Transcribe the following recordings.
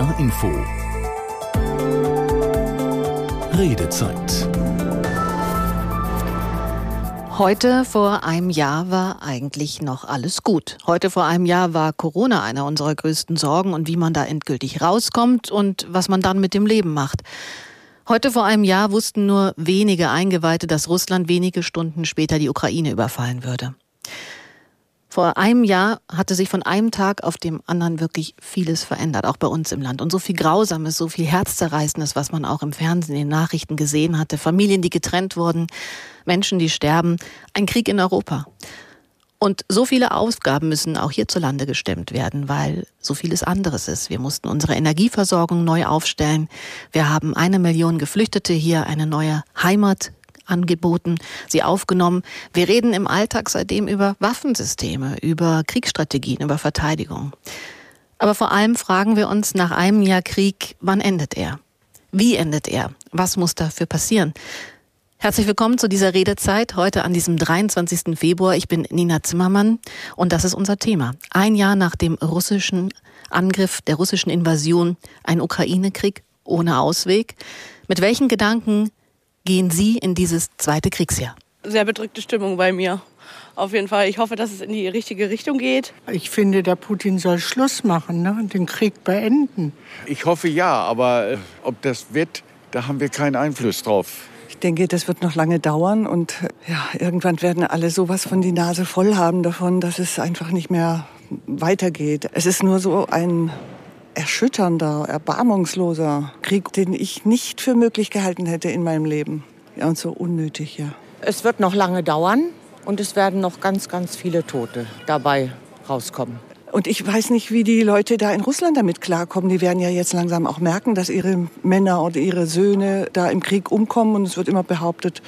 NDR Info Redezeit Heute vor einem Jahr war eigentlich noch alles gut. Heute vor einem Jahr war Corona einer unserer größten Sorgen und wie man da endgültig rauskommt und was man dann mit dem Leben macht. Heute vor einem Jahr wussten nur wenige Eingeweihte, dass Russland wenige Stunden später die Ukraine überfallen würde. Vor einem Jahr hatte sich von einem Tag auf dem anderen wirklich vieles verändert, auch bei uns im Land. Und so viel Grausames, so viel Herzzerreißendes, was man auch im Fernsehen, in den Nachrichten gesehen hatte. Familien, die getrennt wurden, Menschen, die sterben. Ein Krieg in Europa. Und so viele Aufgaben müssen auch hierzulande gestemmt werden, weil so vieles anderes ist. Wir mussten unsere Energieversorgung neu aufstellen. Wir haben eine Million Geflüchtete hier, eine neue Heimat angeboten, sie aufgenommen. Wir reden im Alltag seitdem über Waffensysteme, über Kriegsstrategien, über Verteidigung. Aber vor allem fragen wir uns nach einem Jahr Krieg, wann endet er? Wie endet er? Was muss dafür passieren? Herzlich willkommen zu dieser Redezeit heute an diesem 23. Februar. Ich bin Nina Zimmermann und das ist unser Thema. Ein Jahr nach dem russischen Angriff, der russischen Invasion, ein Ukraine-Krieg ohne Ausweg. Mit welchen Gedanken gehen Sie in dieses zweite Kriegsjahr? Sehr bedrückte Stimmung bei mir. Auf jeden Fall. Ich hoffe, dass es in die richtige Richtung geht. Ich finde, der Putin soll Schluss machen ne? und den Krieg beenden. Ich hoffe ja, aber äh, ob das wird, da haben wir keinen Einfluss drauf. Ich denke, das wird noch lange dauern und ja, irgendwann werden alle sowas von die Nase voll haben davon, dass es einfach nicht mehr weitergeht. Es ist nur so ein erschütternder, erbarmungsloser Krieg, den ich nicht für möglich gehalten hätte in meinem Leben. Ja, und so unnötig, ja. Es wird noch lange dauern und es werden noch ganz, ganz viele Tote dabei rauskommen. Und ich weiß nicht, wie die Leute da in Russland damit klarkommen. Die werden ja jetzt langsam auch merken, dass ihre Männer oder ihre Söhne da im Krieg umkommen. Und es wird immer behauptet,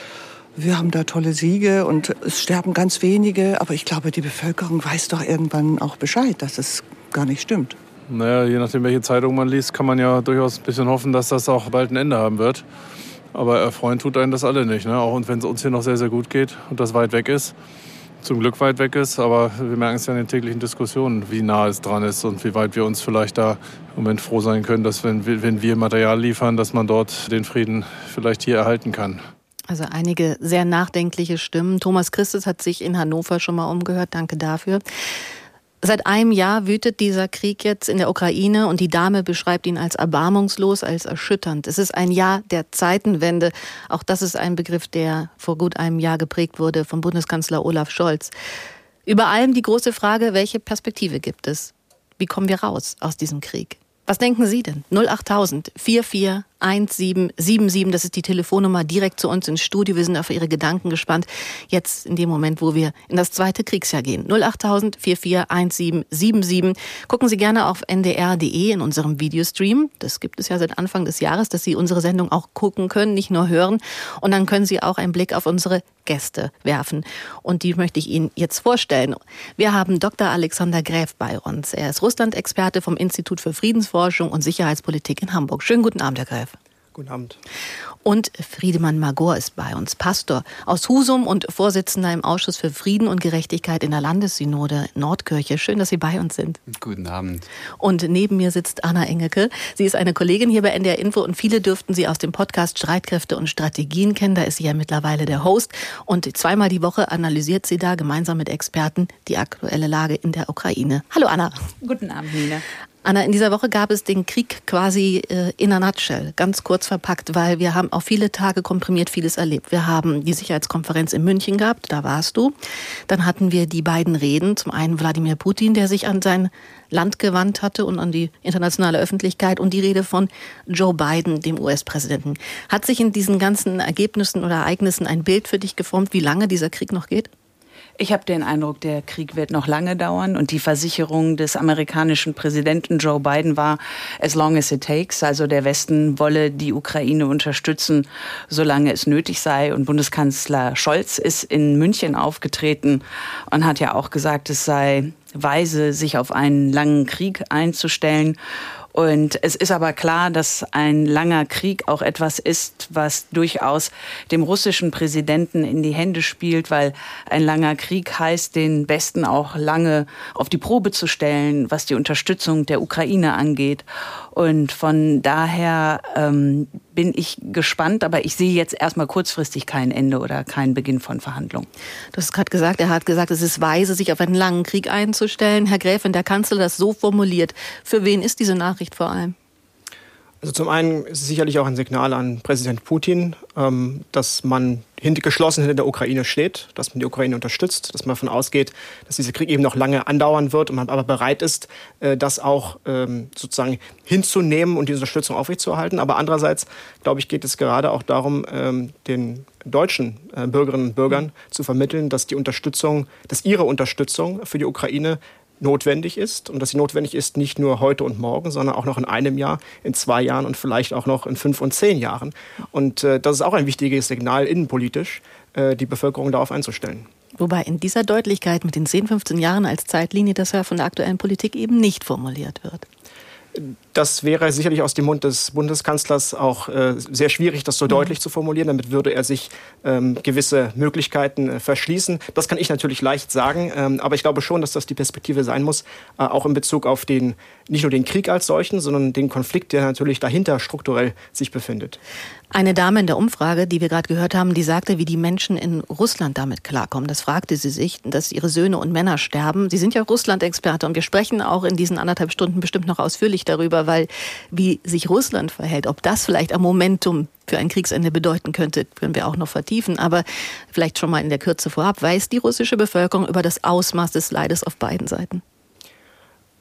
wir haben da tolle Siege und es sterben ganz wenige. Aber ich glaube, die Bevölkerung weiß doch irgendwann auch Bescheid, dass es gar nicht stimmt. Naja, je nachdem, welche Zeitung man liest, kann man ja durchaus ein bisschen hoffen, dass das auch bald ein Ende haben wird. Aber erfreuen tut einen das alle nicht. Ne? Auch wenn es uns hier noch sehr, sehr gut geht und das weit weg ist. Zum Glück weit weg ist, aber wir merken es ja in den täglichen Diskussionen, wie nah es dran ist und wie weit wir uns vielleicht da im Moment froh sein können, dass wenn, wenn wir Material liefern, dass man dort den Frieden vielleicht hier erhalten kann. Also einige sehr nachdenkliche Stimmen. Thomas Christus hat sich in Hannover schon mal umgehört. Danke dafür. Seit einem Jahr wütet dieser Krieg jetzt in der Ukraine und die Dame beschreibt ihn als erbarmungslos, als erschütternd. Es ist ein Jahr der Zeitenwende. Auch das ist ein Begriff, der vor gut einem Jahr geprägt wurde vom Bundeskanzler Olaf Scholz. Über allem die große Frage, welche Perspektive gibt es? Wie kommen wir raus aus diesem Krieg? Was denken Sie denn? 08000 44 1777. Das ist die Telefonnummer direkt zu uns ins Studio. Wir sind auf Ihre Gedanken gespannt. Jetzt in dem Moment, wo wir in das zweite Kriegsjahr gehen. 08000 441777. Gucken Sie gerne auf ndr.de in unserem Videostream. Das gibt es ja seit Anfang des Jahres, dass Sie unsere Sendung auch gucken können, nicht nur hören. Und dann können Sie auch einen Blick auf unsere Gäste werfen. Und die möchte ich Ihnen jetzt vorstellen. Wir haben Dr. Alexander Gräf bei uns. Er ist Russland-Experte vom Institut für Friedensforschung und Sicherheitspolitik in Hamburg. Schönen guten Abend, Herr Gräf. Guten Abend. Und Friedemann Magor ist bei uns, Pastor aus Husum und Vorsitzender im Ausschuss für Frieden und Gerechtigkeit in der Landessynode Nordkirche. Schön, dass Sie bei uns sind. Guten Abend. Und neben mir sitzt Anna Engelke. Sie ist eine Kollegin hier bei NDR Info und viele dürften Sie aus dem Podcast Streitkräfte und Strategien kennen. Da ist sie ja mittlerweile der Host. Und zweimal die Woche analysiert sie da gemeinsam mit Experten die aktuelle Lage in der Ukraine. Hallo Anna. Guten Abend, Nina. Anna, in dieser Woche gab es den Krieg quasi äh, in a nutshell, ganz kurz verpackt, weil wir haben auch viele Tage komprimiert vieles erlebt. Wir haben die Sicherheitskonferenz in München gehabt, da warst du. Dann hatten wir die beiden Reden, zum einen Wladimir Putin, der sich an sein Land gewandt hatte und an die internationale Öffentlichkeit und die Rede von Joe Biden, dem US-Präsidenten. Hat sich in diesen ganzen Ergebnissen oder Ereignissen ein Bild für dich geformt, wie lange dieser Krieg noch geht? Ich habe den Eindruck, der Krieg wird noch lange dauern und die Versicherung des amerikanischen Präsidenten Joe Biden war, as long as it takes, also der Westen wolle die Ukraine unterstützen, solange es nötig sei. Und Bundeskanzler Scholz ist in München aufgetreten und hat ja auch gesagt, es sei weise, sich auf einen langen Krieg einzustellen. Und es ist aber klar, dass ein langer Krieg auch etwas ist, was durchaus dem russischen Präsidenten in die Hände spielt, weil ein langer Krieg heißt, den Westen auch lange auf die Probe zu stellen, was die Unterstützung der Ukraine angeht. Und von daher ähm, bin ich gespannt, aber ich sehe jetzt erstmal kurzfristig kein Ende oder keinen Beginn von Verhandlungen. Du hast gerade gesagt, er hat gesagt, es ist weise, sich auf einen langen Krieg einzustellen. Herr Gräfin, der Kanzler das so formuliert. Für wen ist diese Nachricht vor allem? Also zum einen ist es sicherlich auch ein Signal an Präsident Putin, ähm, dass man geschlossen hinter der Ukraine steht, dass man die Ukraine unterstützt, dass man davon ausgeht, dass dieser Krieg eben noch lange andauern wird und man aber bereit ist, äh, das auch ähm, sozusagen hinzunehmen und die Unterstützung aufrechtzuerhalten. Aber andererseits, glaube ich, geht es gerade auch darum, ähm, den deutschen äh, Bürgerinnen und Bürgern zu vermitteln, dass die Unterstützung, dass ihre Unterstützung für die Ukraine notwendig ist und dass sie notwendig ist nicht nur heute und morgen, sondern auch noch in einem Jahr, in zwei Jahren und vielleicht auch noch in fünf und zehn Jahren. Und äh, das ist auch ein wichtiges Signal innenpolitisch, äh, die Bevölkerung darauf einzustellen. Wobei in dieser Deutlichkeit mit den 10, 15 Jahren als Zeitlinie das ja von der aktuellen Politik eben nicht formuliert wird. Das wäre sicherlich aus dem Mund des Bundeskanzlers auch äh, sehr schwierig, das so mhm. deutlich zu formulieren. Damit würde er sich ähm, gewisse Möglichkeiten äh, verschließen. Das kann ich natürlich leicht sagen, ähm, aber ich glaube schon, dass das die Perspektive sein muss, äh, auch in Bezug auf den nicht nur den Krieg als solchen, sondern den Konflikt, der natürlich dahinter strukturell sich befindet. Eine Dame in der Umfrage, die wir gerade gehört haben, die sagte, wie die Menschen in Russland damit klarkommen. Das fragte sie sich, dass ihre Söhne und Männer sterben. Sie sind ja Russland-Experte und wir sprechen auch in diesen anderthalb Stunden bestimmt noch ausführlich darüber, weil wie sich Russland verhält, ob das vielleicht ein Momentum für ein Kriegsende bedeuten könnte, können wir auch noch vertiefen. Aber vielleicht schon mal in der Kürze vorab, weiß die russische Bevölkerung über das Ausmaß des Leides auf beiden Seiten?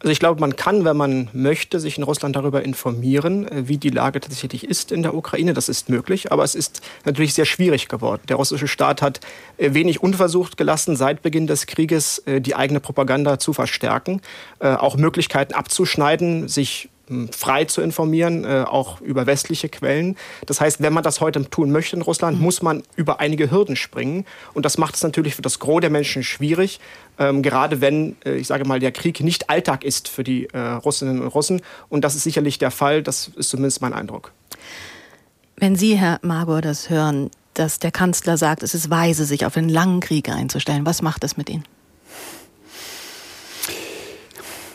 Also ich glaube, man kann, wenn man möchte, sich in Russland darüber informieren, äh, wie die Lage tatsächlich ist in der Ukraine. Das ist möglich, aber es ist natürlich sehr schwierig geworden. Der russische Staat hat äh, wenig unversucht gelassen, seit Beginn des Krieges äh, die eigene Propaganda zu verstärken, auch Möglichkeiten abzuschneiden, sich frei zu informieren, äh, auch über westliche Quellen. Das heißt, wenn man das heute tun möchte in Russland, mhm. muss man über einige Hürden springen. Und das macht es natürlich für das Gros der Menschen schwierig, ähm, gerade wenn, äh, ich sage mal, der Krieg nicht Alltag ist für die äh, Russinnen und Russen. Und das ist sicherlich der Fall, das ist zumindest mein Eindruck. Wenn Sie, Herr Magor, das hören, dass der Kanzler sagt, es ist weise, sich auf einen langen Krieg einzustellen, was macht das mit Ihnen?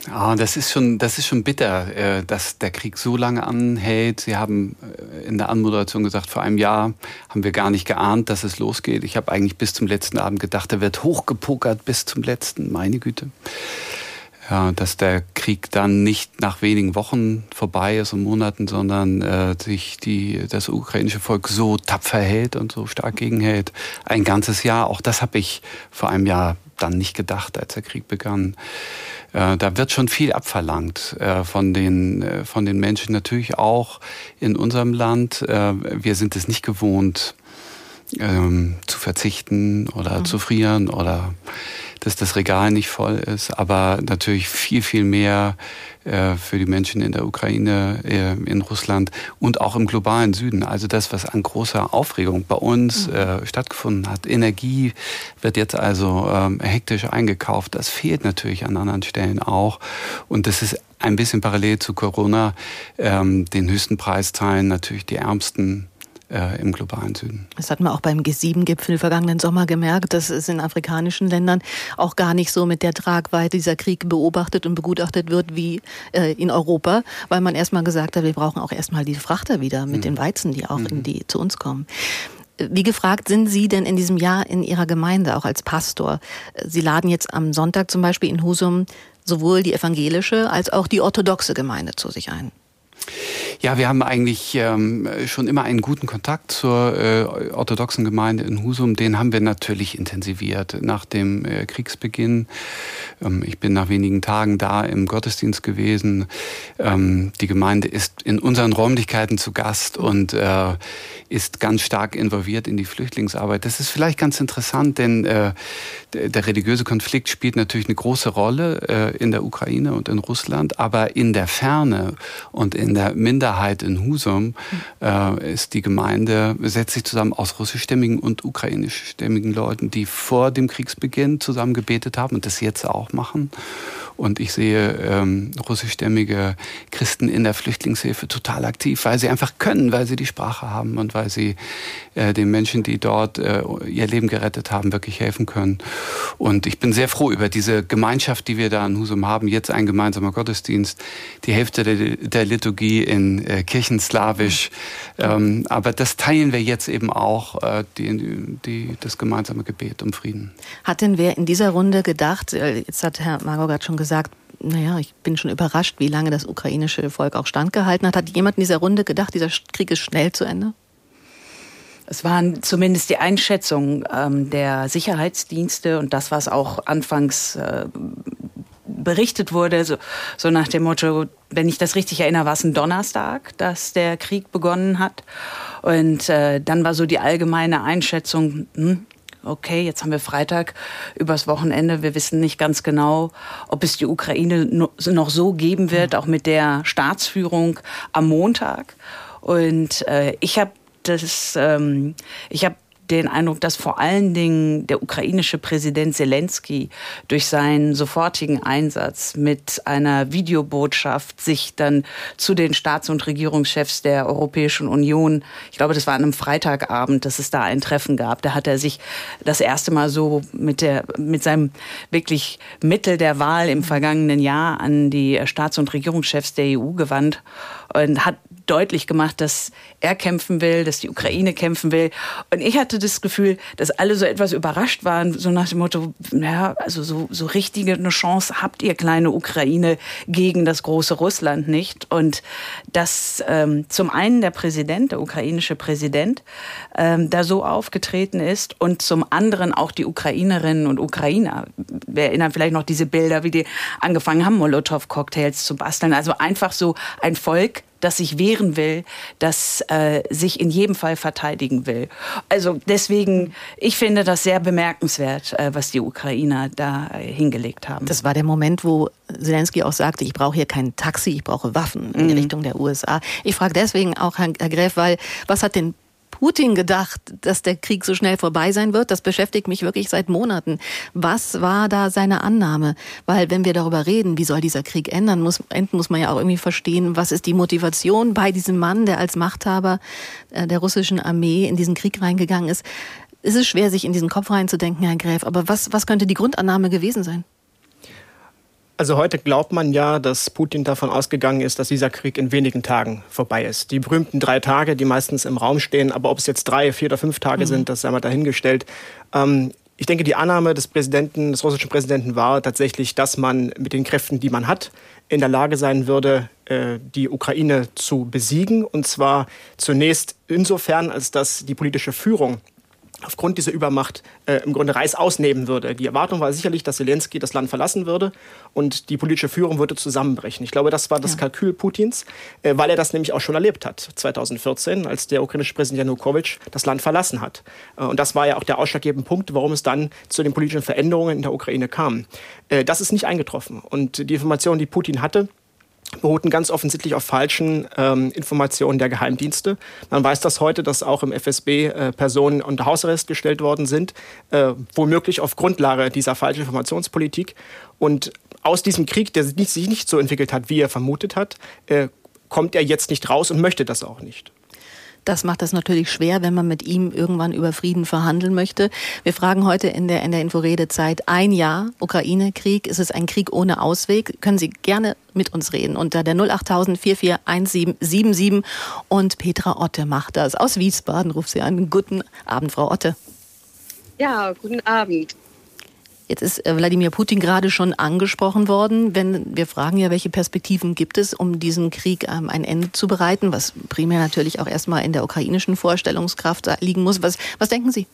Ja, das ist schon, das ist schon bitter, äh, dass der Krieg so lange anhält. Sie haben äh, in der Anmoderation gesagt, vor einem Jahr haben wir gar nicht geahnt, dass es losgeht. Ich habe eigentlich bis zum letzten Abend gedacht, er wird hochgepokert bis zum letzten. Meine Güte. Ja, dass der Krieg dann nicht nach wenigen Wochen vorbei ist und Monaten, sondern äh, sich die, das ukrainische Volk so tapfer hält und so stark gegenhält. Ein ganzes Jahr, auch das habe ich vor einem Jahr dann nicht gedacht, als der Krieg begann. Äh, da wird schon viel abverlangt äh, von, den, äh, von den Menschen, natürlich auch in unserem Land. wir sind es nicht gewohnt, ähm, zu verzichten oder mhm. zu frieren oder dass das Regal nicht voll ist, aber natürlich viel, viel mehr äh, für die Menschen in der Ukraine, äh, in Russland und auch im globalen Süden. Also das, was an großer Aufregung bei uns mhm. äh, stattgefunden hat. Energie wird jetzt also ähm, hektisch eingekauft. Das fehlt natürlich an anderen Stellen auch. Und das ist ein bisschen parallel zu Corona. Ähm, den höchsten Preis zahlen natürlich die Ärmsten äh, im globalen Süden. Das hat man auch beim G7-Gipfel vergangenen Sommer gemerkt, dass es in afrikanischen Ländern auch gar nicht so mit der Tragweite dieser Krieg beobachtet und begutachtet wird wie äh, in Europa, weil man erstmal gesagt hat, wir brauchen auch erstmal die Frachter wieder mit mhm. den Weizen, die auch mhm. in die zu uns kommen. Wie gefragt sind Sie denn in diesem Jahr in Ihrer Gemeinde, auch als Pastor? Sie laden jetzt am Sonntag zum Beispiel in Husum sowohl die evangelische als auch die orthodoxe Gemeinde zu sich ein. Ja, wir haben eigentlich ähm, schon immer einen guten Kontakt zur äh, orthodoxen Gemeinde in Husum. Den haben wir natürlich intensiviert nach dem äh, Kriegsbeginn. Ähm, ich bin nach wenigen Tagen da im Gottesdienst gewesen. Ähm, die Gemeinde ist in unseren Räumlichkeiten zu Gast und äh, ist ganz stark involviert in die Flüchtlingsarbeit. Das ist vielleicht ganz interessant, denn äh, der religiöse Konflikt spielt natürlich eine große Rolle äh, in der Ukraine und in Russland, aber in der Ferne und in der Minderheit in Husum äh, ist die Gemeinde, setzt sich zusammen aus russischstämmigen und ukrainischstämmigen Leuten, die vor dem Kriegsbeginn zusammen gebetet haben und das jetzt auch machen. Und ich sehe ähm, russischstämmige Christen in der Flüchtlingshilfe total aktiv, weil sie einfach können, weil sie die Sprache haben und weil sie äh, den Menschen, die dort äh, ihr Leben gerettet haben, wirklich helfen können. Und ich bin sehr froh über diese Gemeinschaft, die wir da in Husum haben. Jetzt ein gemeinsamer Gottesdienst, die Hälfte der, der Liturgie in äh, Kirchenslawisch. Ähm, aber das teilen wir jetzt eben auch, äh, die, die, das gemeinsame Gebet um Frieden. Hat denn wer in dieser Runde gedacht, äh, jetzt hat Herr Margot schon gesagt, naja, ich bin schon überrascht, wie lange das ukrainische Volk auch standgehalten hat. Hat jemand in dieser Runde gedacht, dieser Krieg ist schnell zu Ende? Es waren zumindest die Einschätzungen ähm, der Sicherheitsdienste und das, was auch anfangs äh, berichtet wurde, so, so nach dem Motto, wenn ich das richtig erinnere, war es ein Donnerstag, dass der Krieg begonnen hat. Und äh, dann war so die allgemeine Einschätzung, hm, okay, jetzt haben wir Freitag übers Wochenende. Wir wissen nicht ganz genau, ob es die Ukraine noch so geben wird, auch mit der Staatsführung am Montag. Und äh, ich habe das, ähm, ich habe den Eindruck, dass vor allen Dingen der ukrainische Präsident Zelensky durch seinen sofortigen Einsatz mit einer Videobotschaft sich dann zu den Staats- und Regierungschefs der Europäischen Union, ich glaube, das war an einem Freitagabend, dass es da ein Treffen gab. Da hat er sich das erste Mal so mit der, mit seinem wirklich Mittel der Wahl im vergangenen Jahr an die Staats- und Regierungschefs der EU gewandt und hat deutlich gemacht, dass er kämpfen will, dass die Ukraine kämpfen will. Und ich hatte das Gefühl, dass alle so etwas überrascht waren, so nach dem Motto, ja, also so, so richtige eine Chance habt ihr kleine Ukraine gegen das große Russland nicht. Und dass ähm, zum einen der Präsident, der ukrainische Präsident, ähm, da so aufgetreten ist und zum anderen auch die Ukrainerinnen und Ukrainer. Wir erinnern vielleicht noch diese Bilder, wie die angefangen haben, Molotow-Cocktails zu basteln. Also einfach so ein Volk, das sich wehren will, das äh, sich in jedem Fall verteidigen will. Also deswegen, ich finde das sehr bemerkenswert, äh, was die Ukrainer da äh, hingelegt haben. Das war der Moment, wo Zelensky auch sagte, ich brauche hier kein Taxi, ich brauche Waffen in mhm. Richtung der USA. Ich frage deswegen auch Herr, Herr Gräf, weil was hat denn Putin gedacht, dass der Krieg so schnell vorbei sein wird? Das beschäftigt mich wirklich seit Monaten. Was war da seine Annahme? Weil wenn wir darüber reden, wie soll dieser Krieg ändern, muss, enden, muss man ja auch irgendwie verstehen, was ist die Motivation bei diesem Mann, der als Machthaber äh, der russischen Armee in diesen Krieg reingegangen ist. Es ist schwer, sich in diesen Kopf reinzudenken, Herr Gräf. Aber was, was könnte die Grundannahme gewesen sein? Also heute glaubt man ja, dass Putin davon ausgegangen ist, dass dieser Krieg in wenigen Tagen vorbei ist. Die berühmten drei Tage, die meistens im Raum stehen, aber ob es jetzt drei, vier oder fünf Tage mhm. sind, das sei mal dahingestellt. Ähm, ich denke, die Annahme des Präsidenten, des russischen Präsidenten war tatsächlich, dass man mit den Kräften, die man hat, in der Lage sein würde, äh, die Ukraine zu besiegen. Und zwar zunächst insofern, als dass die politische Führung aufgrund dieser Übermacht äh, im Grunde Reis ausnehmen würde. Die Erwartung war sicherlich, dass Zelensky das Land verlassen würde und die politische Führung würde zusammenbrechen. Ich glaube, das war das ja. Kalkül Putins, äh, weil er das nämlich auch schon erlebt hat, 2014, als der ukrainische Präsident Janukowitsch das Land verlassen hat. Äh, und das war ja auch der ausschlaggebende Punkt, warum es dann zu den politischen Veränderungen in der Ukraine kam. Äh, das ist nicht eingetroffen. Und die Informationen, die Putin hatte, beruhten ganz offensichtlich auf falschen ähm, Informationen der Geheimdienste. Man weiß das heute, dass auch im FSB äh, Personen unter Hausarrest gestellt worden sind, äh, womöglich auf Grundlage dieser falschen Informationspolitik. Und aus diesem Krieg, der sich nicht so entwickelt hat, wie er vermutet hat, äh, kommt er jetzt nicht raus und möchte das auch nicht. Das macht es natürlich schwer, wenn man mit ihm irgendwann über Frieden verhandeln möchte. Wir fragen heute in der, in der Inforedezeit ein Jahr Ukraine-Krieg. Ist es ein Krieg ohne Ausweg? Können Sie gerne mit uns reden unter der 08000 441777 und Petra Otte macht das. Aus Wiesbaden ruft sie an. Guten Abend, Frau Otte. Ja, guten Abend. Jetzt ist äh, Wladimir Putin gerade schon angesprochen worden. Wenn wir fragen ja, welche Perspektiven gibt es, um diesem Krieg ähm, ein Ende zu bereiten, was primär natürlich auch erstmal in der ukrainischen Vorstellungskraft liegen muss. Was, was denken Sie?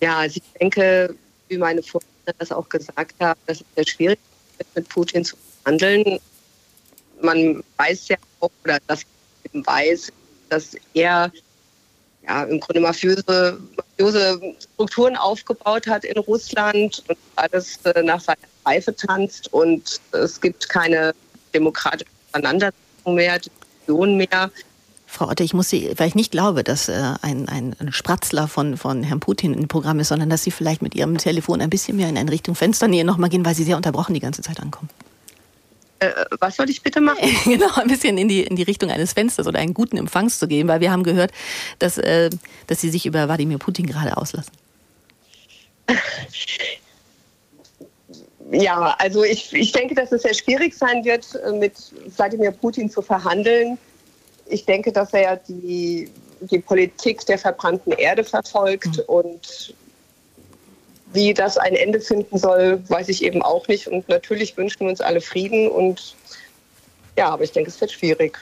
Ja, also ich denke, wie meine Vorredner das auch gesagt haben, dass es sehr schwierig ist, mit Putin zu handeln. Man weiß ja auch, oder das weiß, dass er ja, im Grunde mafiöse, mafiöse Strukturen aufgebaut hat in Russland und alles äh, nach seiner Pfeife tanzt und es gibt keine demokratische Auseinandersetzung mehr, Diskussion mehr. Frau Otte, ich muss Sie, weil ich nicht glaube, dass äh, ein, ein Spratzler von, von Herrn Putin im Programm ist, sondern dass Sie vielleicht mit Ihrem Telefon ein bisschen mehr in eine Richtung Fensternähe nochmal gehen, weil Sie sehr unterbrochen die ganze Zeit ankommen. Äh, was soll ich bitte machen? genau, ein bisschen in die, in die Richtung eines Fensters oder einen guten Empfangs zu gehen, weil wir haben gehört, dass, äh, dass Sie sich über Wladimir Putin gerade auslassen. Ja, also ich, ich denke, dass es sehr schwierig sein wird, äh, mit Wladimir Putin zu verhandeln ich denke, dass er die, die Politik der verbrannten Erde verfolgt mhm. und wie das ein Ende finden soll, weiß ich eben auch nicht. Und natürlich wünschen wir uns alle Frieden und ja, aber ich denke, es wird schwierig.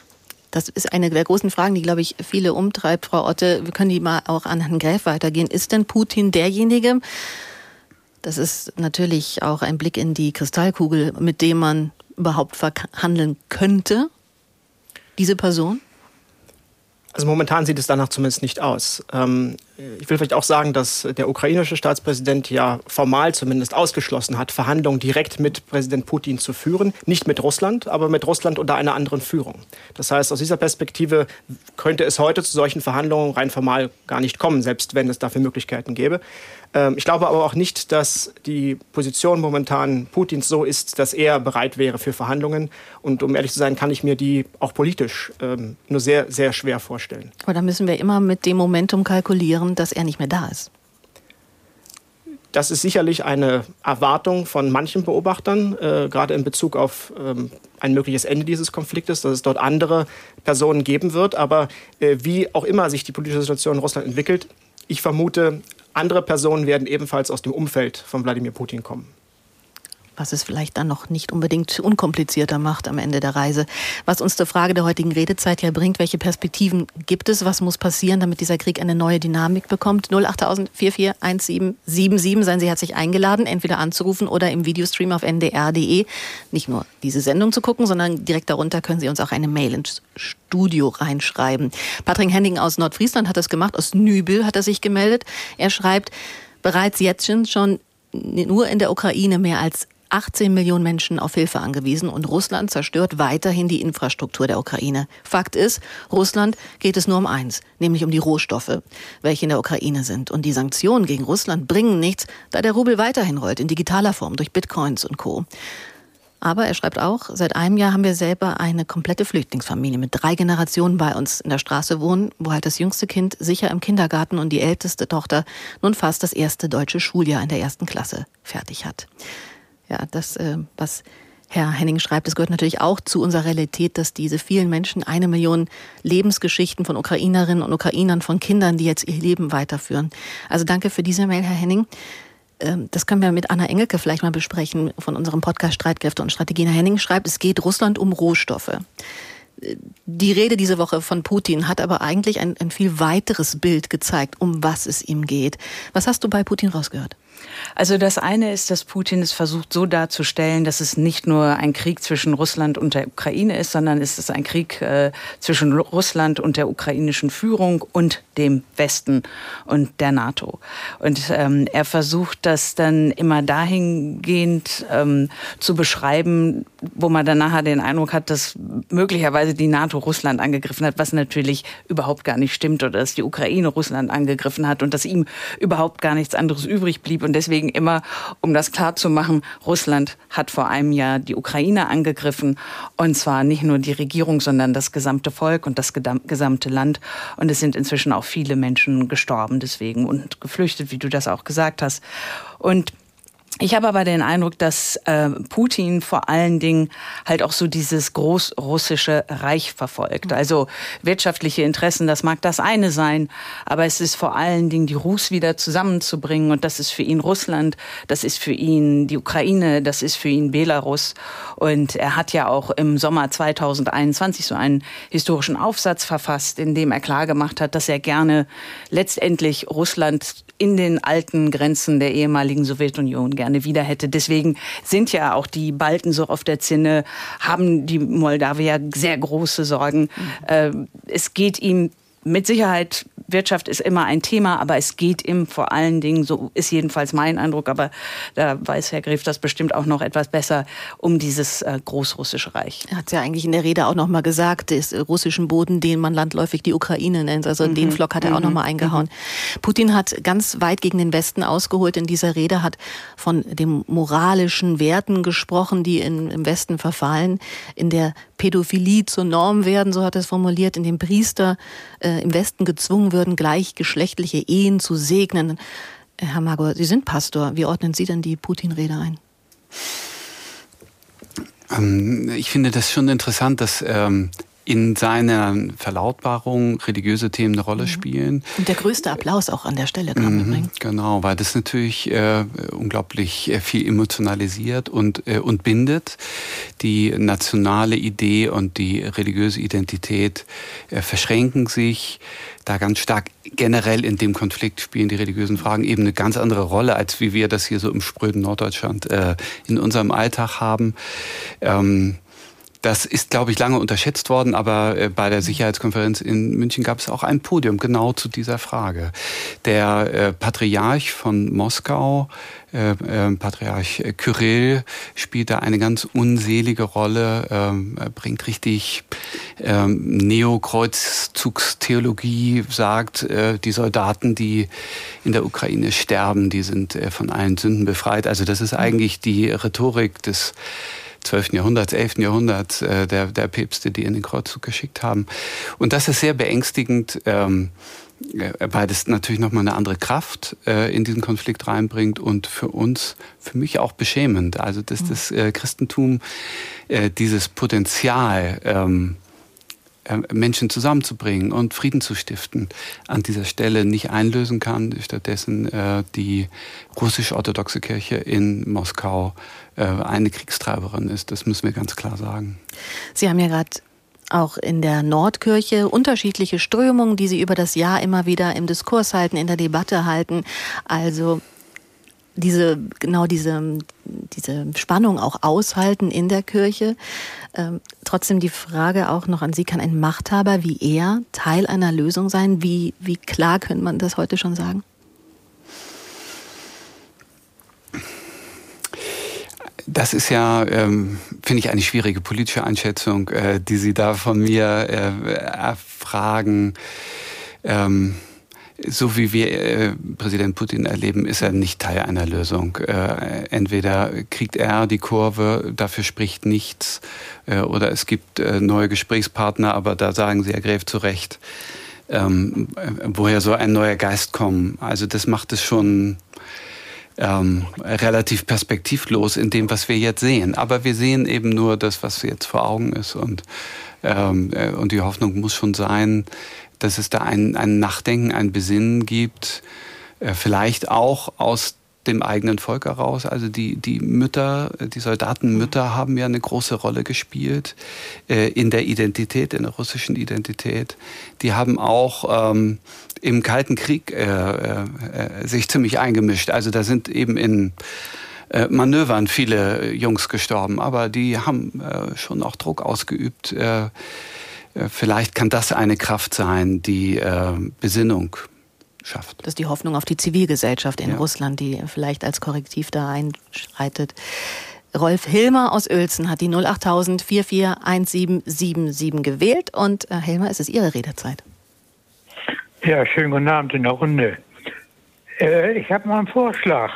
Das ist eine der großen Fragen, die, glaube ich, viele umtreibt, Frau Otte. Wir können die mal auch an Herrn Gräf weitergehen. Ist denn Putin derjenige, das ist natürlich auch ein Blick in die Kristallkugel, mit dem man überhaupt verhandeln könnte, diese Person? Also momentan sieht es danach zumindest nicht aus. Ähm, ich will vielleicht auch sagen, dass der ukrainische Staatspräsident ja formal zumindest ausgeschlossen hat, Verhandlungen direkt mit Präsident Putin zu führen. Nicht mit Russland, aber mit Russland unter einer anderen Führung. Das heißt, aus dieser Perspektive könnte es heute zu solchen Verhandlungen rein formal gar nicht kommen, selbst wenn es dafür Möglichkeiten gäbe. Ähm, ich glaube aber auch nicht, dass die Position momentan Putins so ist, dass er bereit wäre für Verhandlungen. Und um ehrlich zu sein, kann ich mir die auch politisch ähm, nur sehr, sehr schwer vorstellen. Aber da müssen wir immer mit dem Momentum kalkulieren, dass er nicht mehr da ist. Das ist sicherlich eine Erwartung von manchen Beobachtern, äh, gerade in Bezug auf ähm, ein mögliches Ende dieses Konfliktes, dass es dort andere Personen geben wird. Aber äh, wie auch immer sich die politische Situation in Russland entwickelt, ich vermute, andere Personen werden ebenfalls aus dem Umfeld von Wladimir Putin kommen was es vielleicht dann noch nicht unbedingt unkomplizierter macht am Ende der Reise. Was uns zur Frage der heutigen Redezeit ja bringt, welche Perspektiven gibt es, was muss passieren, damit dieser Krieg eine neue Dynamik bekommt? 08000 441777, seien Sie herzlich eingeladen, entweder anzurufen oder im Videostream auf ndr.de nicht nur diese Sendung zu gucken, sondern direkt darunter können Sie uns auch eine Mail ins Studio reinschreiben. Patrick Henning aus Nordfriesland hat das gemacht, aus Nübel hat er sich gemeldet. Er schreibt, bereits jetzt schon nur in der Ukraine mehr als 18 Millionen Menschen auf Hilfe angewiesen und Russland zerstört weiterhin die Infrastruktur der Ukraine. Fakt ist, Russland geht es nur um eins, nämlich um die Rohstoffe, welche in der Ukraine sind. Und die Sanktionen gegen Russland bringen nichts, da der Rubel weiterhin rollt in digitaler Form durch Bitcoins und Co. Aber er schreibt auch, seit einem Jahr haben wir selber eine komplette Flüchtlingsfamilie mit drei Generationen bei uns in der Straße wohnen, wo halt das jüngste Kind sicher im Kindergarten und die älteste Tochter nun fast das erste deutsche Schuljahr in der ersten Klasse fertig hat. Ja, das, äh, was Herr Henning schreibt, das gehört natürlich auch zu unserer Realität, dass diese vielen Menschen, eine Million Lebensgeschichten von Ukrainerinnen und Ukrainern, von Kindern, die jetzt ihr Leben weiterführen. Also danke für diese Mail, Herr Henning. Ähm, das können wir mit Anna Engelke vielleicht mal besprechen von unserem Podcast Streitkräfte und Strategien. Herr Henning schreibt, es geht Russland um Rohstoffe. Die Rede diese Woche von Putin hat aber eigentlich ein, ein viel weiteres Bild gezeigt, um was es ihm geht. Was hast du bei Putin rausgehört? Also das eine ist, dass Putin es versucht so darzustellen, dass es nicht nur ein Krieg zwischen Russland und der Ukraine ist, sondern es ist ein Krieg äh, zwischen Russland und der ukrainischen Führung und dem Westen und der NATO. Und ähm, er versucht das dann immer dahingehend ähm, zu beschreiben, wo man dann nachher den Eindruck hat, dass möglicherweise die NATO Russland angegriffen hat, was natürlich überhaupt gar nicht stimmt, oder dass die Ukraine Russland angegriffen hat und dass ihm überhaupt gar nichts anderes übrig blieb und deswegen immer, um das klar zu machen, Russland hat vor einem Jahr die Ukraine angegriffen. Und zwar nicht nur die Regierung, sondern das gesamte Volk und das gesamte Land. Und es sind inzwischen auch viele Menschen gestorben deswegen und geflüchtet, wie du das auch gesagt hast. Und ich habe aber den Eindruck, dass äh, Putin vor allen Dingen halt auch so dieses großrussische Reich verfolgt. Also wirtschaftliche Interessen, das mag das eine sein, aber es ist vor allen Dingen die Rus wieder zusammenzubringen und das ist für ihn Russland, das ist für ihn die Ukraine, das ist für ihn Belarus und er hat ja auch im Sommer 2021 so einen historischen Aufsatz verfasst, in dem er klargemacht hat, dass er gerne letztendlich Russland in den alten Grenzen der ehemaligen Sowjetunion gerne wieder hätte. Deswegen sind ja auch die Balten so auf der Zinne, haben die Moldawier sehr große Sorgen. Mhm. Es geht ihm mit Sicherheit Wirtschaft ist immer ein Thema, aber es geht ihm vor allen Dingen, so ist jedenfalls mein Eindruck, aber da weiß Herr Griff das bestimmt auch noch etwas besser, um dieses äh, großrussische Reich. Er hat es ja eigentlich in der Rede auch noch mal gesagt, des russischen Boden, den man landläufig die Ukraine nennt. Also mhm. den Flock hat er auch noch mal mhm. eingehauen. Mhm. Putin hat ganz weit gegen den Westen ausgeholt in dieser Rede, hat von den moralischen Werten gesprochen, die in, im Westen verfallen, in der Pädophilie zur Norm werden, so hat er es formuliert, in dem Priester äh, im Westen gezwungen würden, gleichgeschlechtliche Ehen zu segnen. Herr Magor, Sie sind Pastor. Wie ordnen Sie denn die Putin-Rede ein? Ähm, ich finde das schon interessant, dass ähm, in seiner Verlautbarung religiöse Themen eine Rolle mhm. spielen. Und der größte Applaus auch an der Stelle kam mhm, übrigens. Genau, weil das natürlich äh, unglaublich äh, viel emotionalisiert und, äh, und bindet. Die nationale Idee und die religiöse Identität äh, verschränken sich da ganz stark generell in dem Konflikt spielen die religiösen Fragen eben eine ganz andere Rolle, als wie wir das hier so im spröden Norddeutschland äh, in unserem Alltag haben. Ähm, das ist, glaube ich, lange unterschätzt worden, aber äh, bei der Sicherheitskonferenz in München gab es auch ein Podium genau zu dieser Frage. Der äh, Patriarch von Moskau, äh, äh, Patriarch Kyrill, spielt da eine ganz unselige Rolle, ähm, bringt richtig ähm, Neokreuzzugstheologie, sagt, die Soldaten, die in der Ukraine sterben, die sind von allen Sünden befreit. Also das ist eigentlich die Rhetorik des 12. Jahrhunderts, 11. Jahrhunderts äh, der, der Päpste, die in den Kreuzzug geschickt haben. Und das ist sehr beängstigend. Ähm, äh, weil das natürlich nochmal eine andere Kraft äh, in diesen Konflikt reinbringt und für uns, für mich auch beschämend. Also dass mhm. das äh, Christentum äh, dieses Potenzial ähm, äh, Menschen zusammenzubringen und Frieden zu stiften, an dieser Stelle nicht einlösen kann, stattdessen äh, die russisch-orthodoxe Kirche in Moskau eine Kriegstreiberin ist. Das müssen wir ganz klar sagen. Sie haben ja gerade auch in der Nordkirche unterschiedliche Strömungen, die Sie über das Jahr immer wieder im Diskurs halten, in der Debatte halten. Also diese, genau diese, diese Spannung auch aushalten in der Kirche. Ähm, trotzdem die Frage auch noch an Sie, kann ein Machthaber wie er Teil einer Lösung sein? Wie, wie klar könnte man das heute schon sagen? Das ist ja, ähm, finde ich, eine schwierige politische Einschätzung, äh, die Sie da von mir äh, erfragen. Ähm, so wie wir äh, Präsident Putin erleben, ist er nicht Teil einer Lösung. Äh, entweder kriegt er die Kurve, dafür spricht nichts, äh, oder es gibt äh, neue Gesprächspartner, aber da sagen Sie, Herr Gräf, zu Recht, ähm, woher soll ein neuer Geist kommen? Also das macht es schon ähm, relativ perspektivlos in dem, was wir jetzt sehen. Aber wir sehen eben nur das, was jetzt vor Augen ist und ähm, äh, und die Hoffnung muss schon sein, dass es da ein, ein Nachdenken, ein Besinnen gibt, äh, vielleicht auch aus dem eigenen Volk heraus. Also die, die Mütter, die Soldatenmütter haben ja eine große Rolle gespielt äh, in der Identität, in der russischen Identität. Die haben auch ähm, im Kalten Krieg äh, äh, sich ziemlich eingemischt. Also da sind eben in äh, Manövern viele Jungs gestorben, aber die haben äh, schon auch Druck ausgeübt äh, vielleicht kann das eine Kraft sein, die äh, Besinnung schafft. Das ist die Hoffnung auf die Zivilgesellschaft in ja. Russland, die vielleicht als Korrektiv da einschreitet. Rolf Hilmer aus Uelzen hat die 08000 441777 gewählt und äh, Hilmer, es ist Ihre Redezeit. Ja, schönen guten Abend in der Runde. Äh, ich habe mal einen Vorschlag.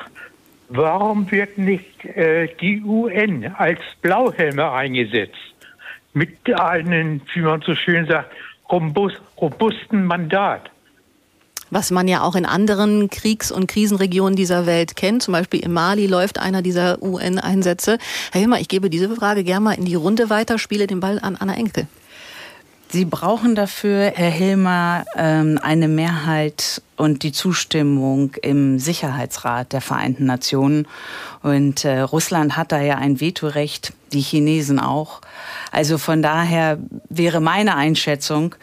Warum wird nicht äh, die UN als Blauhelme eingesetzt? mit einem, wie man so schön sagt, robust, robusten Mandat. Was man ja auch in anderen Kriegs- und Krisenregionen dieser Welt kennt. Zum Beispiel in Mali läuft einer dieser UN-Einsätze. Herr Hilmer, ich gebe diese Frage gerne mal in die Runde weiter, spiele den Ball an Anna Enkel. Sie brauchen dafür, Herr Hilmer, ähm, eine Mehrheit und die Zustimmung im Sicherheitsrat der Vereinten Nationen. Und äh, Russland hat da ja ein Vetorecht, die Chinesen auch. Also von daher wäre meine Einschätzung,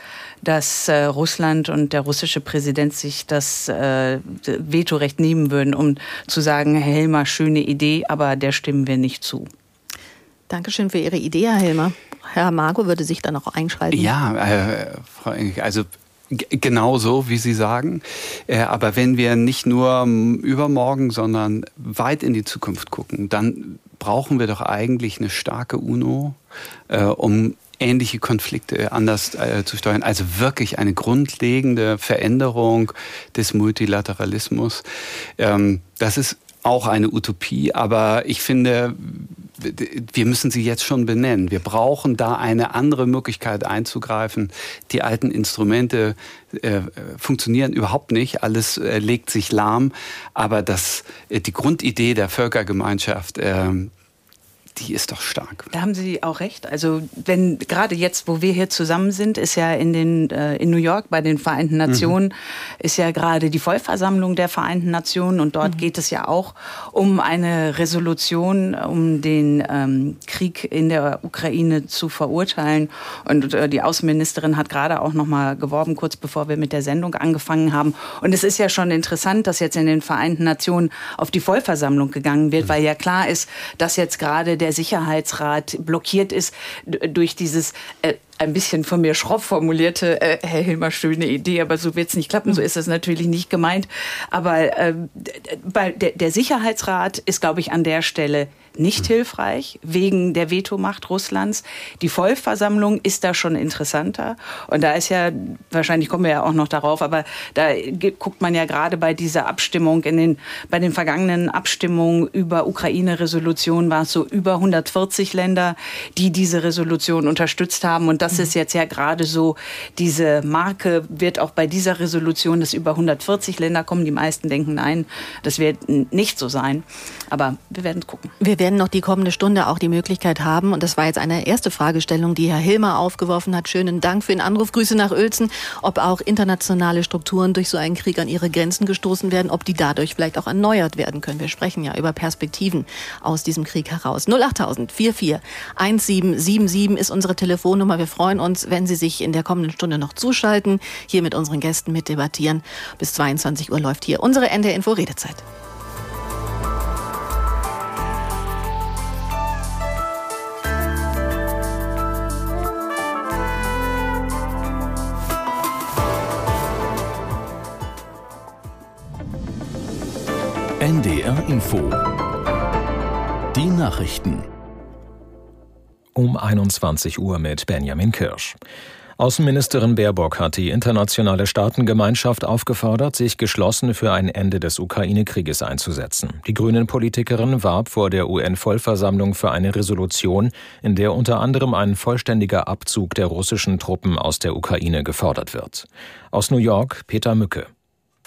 dass äh, Russland und der russische Präsident sich das äh, Vetorecht nehmen würden, um zu sagen, Herr Hilmer, schöne Idee, aber der stimmen wir nicht zu. Dankeschön für Ihre Idee, Herr Hilmer. Herr Margo würde sich da noch einschalten. Ja, äh, Frau Engelke, also Genau so, wie Sie sagen. Äh, aber wenn wir nicht nur übermorgen, sondern weit in die Zukunft gucken, dann brauchen wir doch eigentlich eine starke UNO, äh, um ähnliche Konflikte anders äh, zu steuern. Also wirklich eine grundlegende Veränderung des Multilateralismus. Ähm, das ist auch eine Utopie, aber ich finde, wir müssen sie jetzt schon benennen. Wir brauchen da eine andere Möglichkeit einzugreifen. Die alten Instrumente äh, funktionieren überhaupt nicht. Alles äh, legt sich lahm. Aber das, äh, die Grundidee der Völkergemeinschaft, ähm, die ist doch stark. Da haben Sie auch recht. Also wenn gerade jetzt, wo wir hier zusammen sind, ist ja in den äh, in New York bei den Vereinten mhm. Nationen mhm. ist ja gerade die Vollversammlung der Vereinten Nationen und dort mhm. geht es ja auch um eine Resolution, um den ähm, Krieg in der Ukraine zu verurteilen. Und äh, die Außenministerin hat gerade auch noch mal geworben, kurz bevor wir mit der Sendung angefangen haben. Und es ist ja schon interessant, dass jetzt in den Vereinten Nationen auf die Vollversammlung gegangen wird, mhm. weil ja klar ist, dass jetzt gerade der Sicherheitsrat blockiert ist durch dieses äh, ein bisschen von mir schroff formulierte, äh, Herr Hilmer, schöne Idee, aber so wird es nicht klappen. So ist es natürlich nicht gemeint. Aber äh, bei der, der Sicherheitsrat ist, glaube ich, an der Stelle nicht hilfreich wegen der Vetomacht Russlands. Die Vollversammlung ist da schon interessanter. Und da ist ja, wahrscheinlich kommen wir ja auch noch darauf, aber da guckt man ja gerade bei dieser Abstimmung, in den, bei den vergangenen Abstimmungen über Ukraine-Resolution war es so über 140 Länder, die diese Resolution unterstützt haben. Und das ist jetzt ja gerade so, diese Marke wird auch bei dieser Resolution, dass über 140 Länder kommen. Die meisten denken, nein, das wird nicht so sein. Aber wir werden gucken. Wir werden noch die kommende Stunde auch die Möglichkeit haben, und das war jetzt eine erste Fragestellung, die Herr Hilmer aufgeworfen hat. Schönen Dank für den Anruf. Grüße nach Uelzen. Ob auch internationale Strukturen durch so einen Krieg an ihre Grenzen gestoßen werden, ob die dadurch vielleicht auch erneuert werden können. Wir sprechen ja über Perspektiven aus diesem Krieg heraus. 08000 44 1777 ist unsere Telefonnummer. Wir freuen uns, wenn Sie sich in der kommenden Stunde noch zuschalten, hier mit unseren Gästen mitdebattieren. Bis 22 Uhr läuft hier unsere NDR Info Redezeit. NDR Info. Die Nachrichten. Um 21 Uhr mit Benjamin Kirsch. Außenministerin Baerbock hat die internationale Staatengemeinschaft aufgefordert, sich geschlossen für ein Ende des Ukraine-Krieges einzusetzen. Die Grünen-Politikerin warb vor der UN-Vollversammlung für eine Resolution, in der unter anderem ein vollständiger Abzug der russischen Truppen aus der Ukraine gefordert wird. Aus New York Peter Mücke.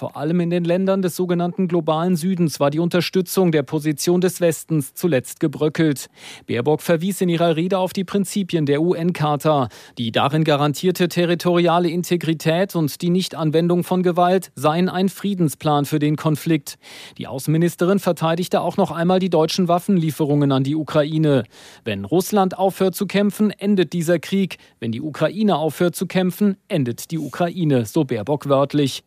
Vor allem in den Ländern des sogenannten globalen Südens war die Unterstützung der Position des Westens zuletzt gebröckelt. Baerbock verwies in ihrer Rede auf die Prinzipien der UN-Charta. Die darin garantierte territoriale Integrität und die Nichtanwendung von Gewalt seien ein Friedensplan für den Konflikt. Die Außenministerin verteidigte auch noch einmal die deutschen Waffenlieferungen an die Ukraine. Wenn Russland aufhört zu kämpfen, endet dieser Krieg. Wenn die Ukraine aufhört zu kämpfen, endet die Ukraine, so Baerbock wörtlich.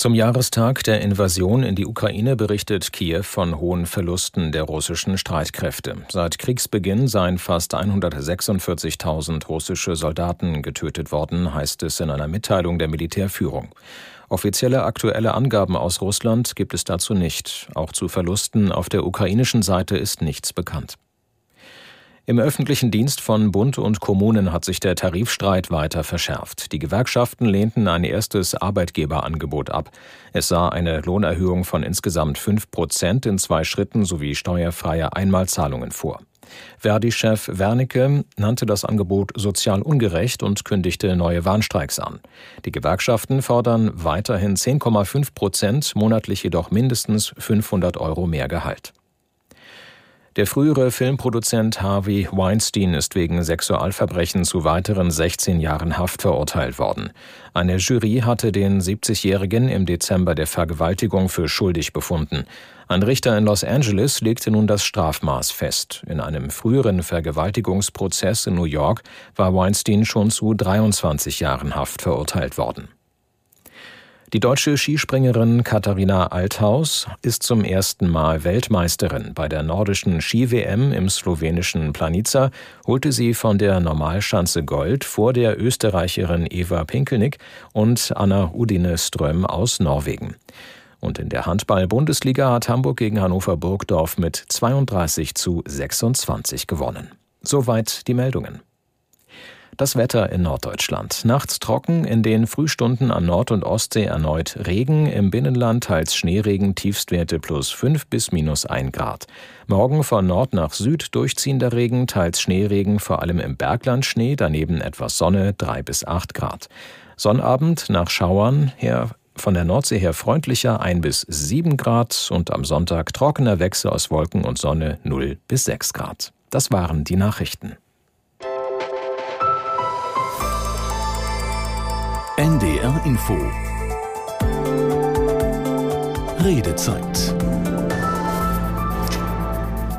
Zum Jahrestag der Invasion in die Ukraine berichtet Kiew von hohen Verlusten der russischen Streitkräfte. Seit Kriegsbeginn seien fast 146.000 russische Soldaten getötet worden, heißt es in einer Mitteilung der Militärführung. Offizielle aktuelle Angaben aus Russland gibt es dazu nicht. Auch zu Verlusten auf der ukrainischen Seite ist nichts bekannt. Im öffentlichen Dienst von Bund und Kommunen hat sich der Tarifstreit weiter verschärft. Die Gewerkschaften lehnten ein erstes Arbeitgeberangebot ab. Es sah eine Lohnerhöhung von insgesamt fünf Prozent in zwei Schritten sowie steuerfreie Einmalzahlungen vor. Verdi-Chef Wernicke nannte das Angebot sozial ungerecht und kündigte neue Warnstreiks an. Die Gewerkschaften fordern weiterhin 10,5 Prozent, monatlich jedoch mindestens 500 Euro mehr Gehalt. Der frühere Filmproduzent Harvey Weinstein ist wegen Sexualverbrechen zu weiteren 16 Jahren Haft verurteilt worden. Eine Jury hatte den 70-Jährigen im Dezember der Vergewaltigung für schuldig befunden. Ein Richter in Los Angeles legte nun das Strafmaß fest. In einem früheren Vergewaltigungsprozess in New York war Weinstein schon zu 23 Jahren Haft verurteilt worden. Die deutsche Skispringerin Katharina Althaus ist zum ersten Mal Weltmeisterin. Bei der nordischen Ski-WM im slowenischen Planica holte sie von der Normalschanze Gold vor der Österreicherin Eva Pinkelnick und Anna Udine Ström aus Norwegen. Und in der Handball-Bundesliga hat Hamburg gegen Hannover Burgdorf mit 32 zu 26 gewonnen. Soweit die Meldungen. Das Wetter in Norddeutschland. Nachts trocken, in den Frühstunden an Nord- und Ostsee erneut Regen, im Binnenland teils Schneeregen, Tiefstwerte plus 5 bis minus 1 Grad. Morgen von Nord nach Süd durchziehender Regen, teils Schneeregen, vor allem im Bergland Schnee, daneben etwas Sonne, 3 bis 8 Grad. Sonnabend nach Schauern her von der Nordsee her freundlicher 1 bis 7 Grad und am Sonntag trockener Wechsel aus Wolken und Sonne 0 bis 6 Grad. Das waren die Nachrichten. NDR Info Redezeit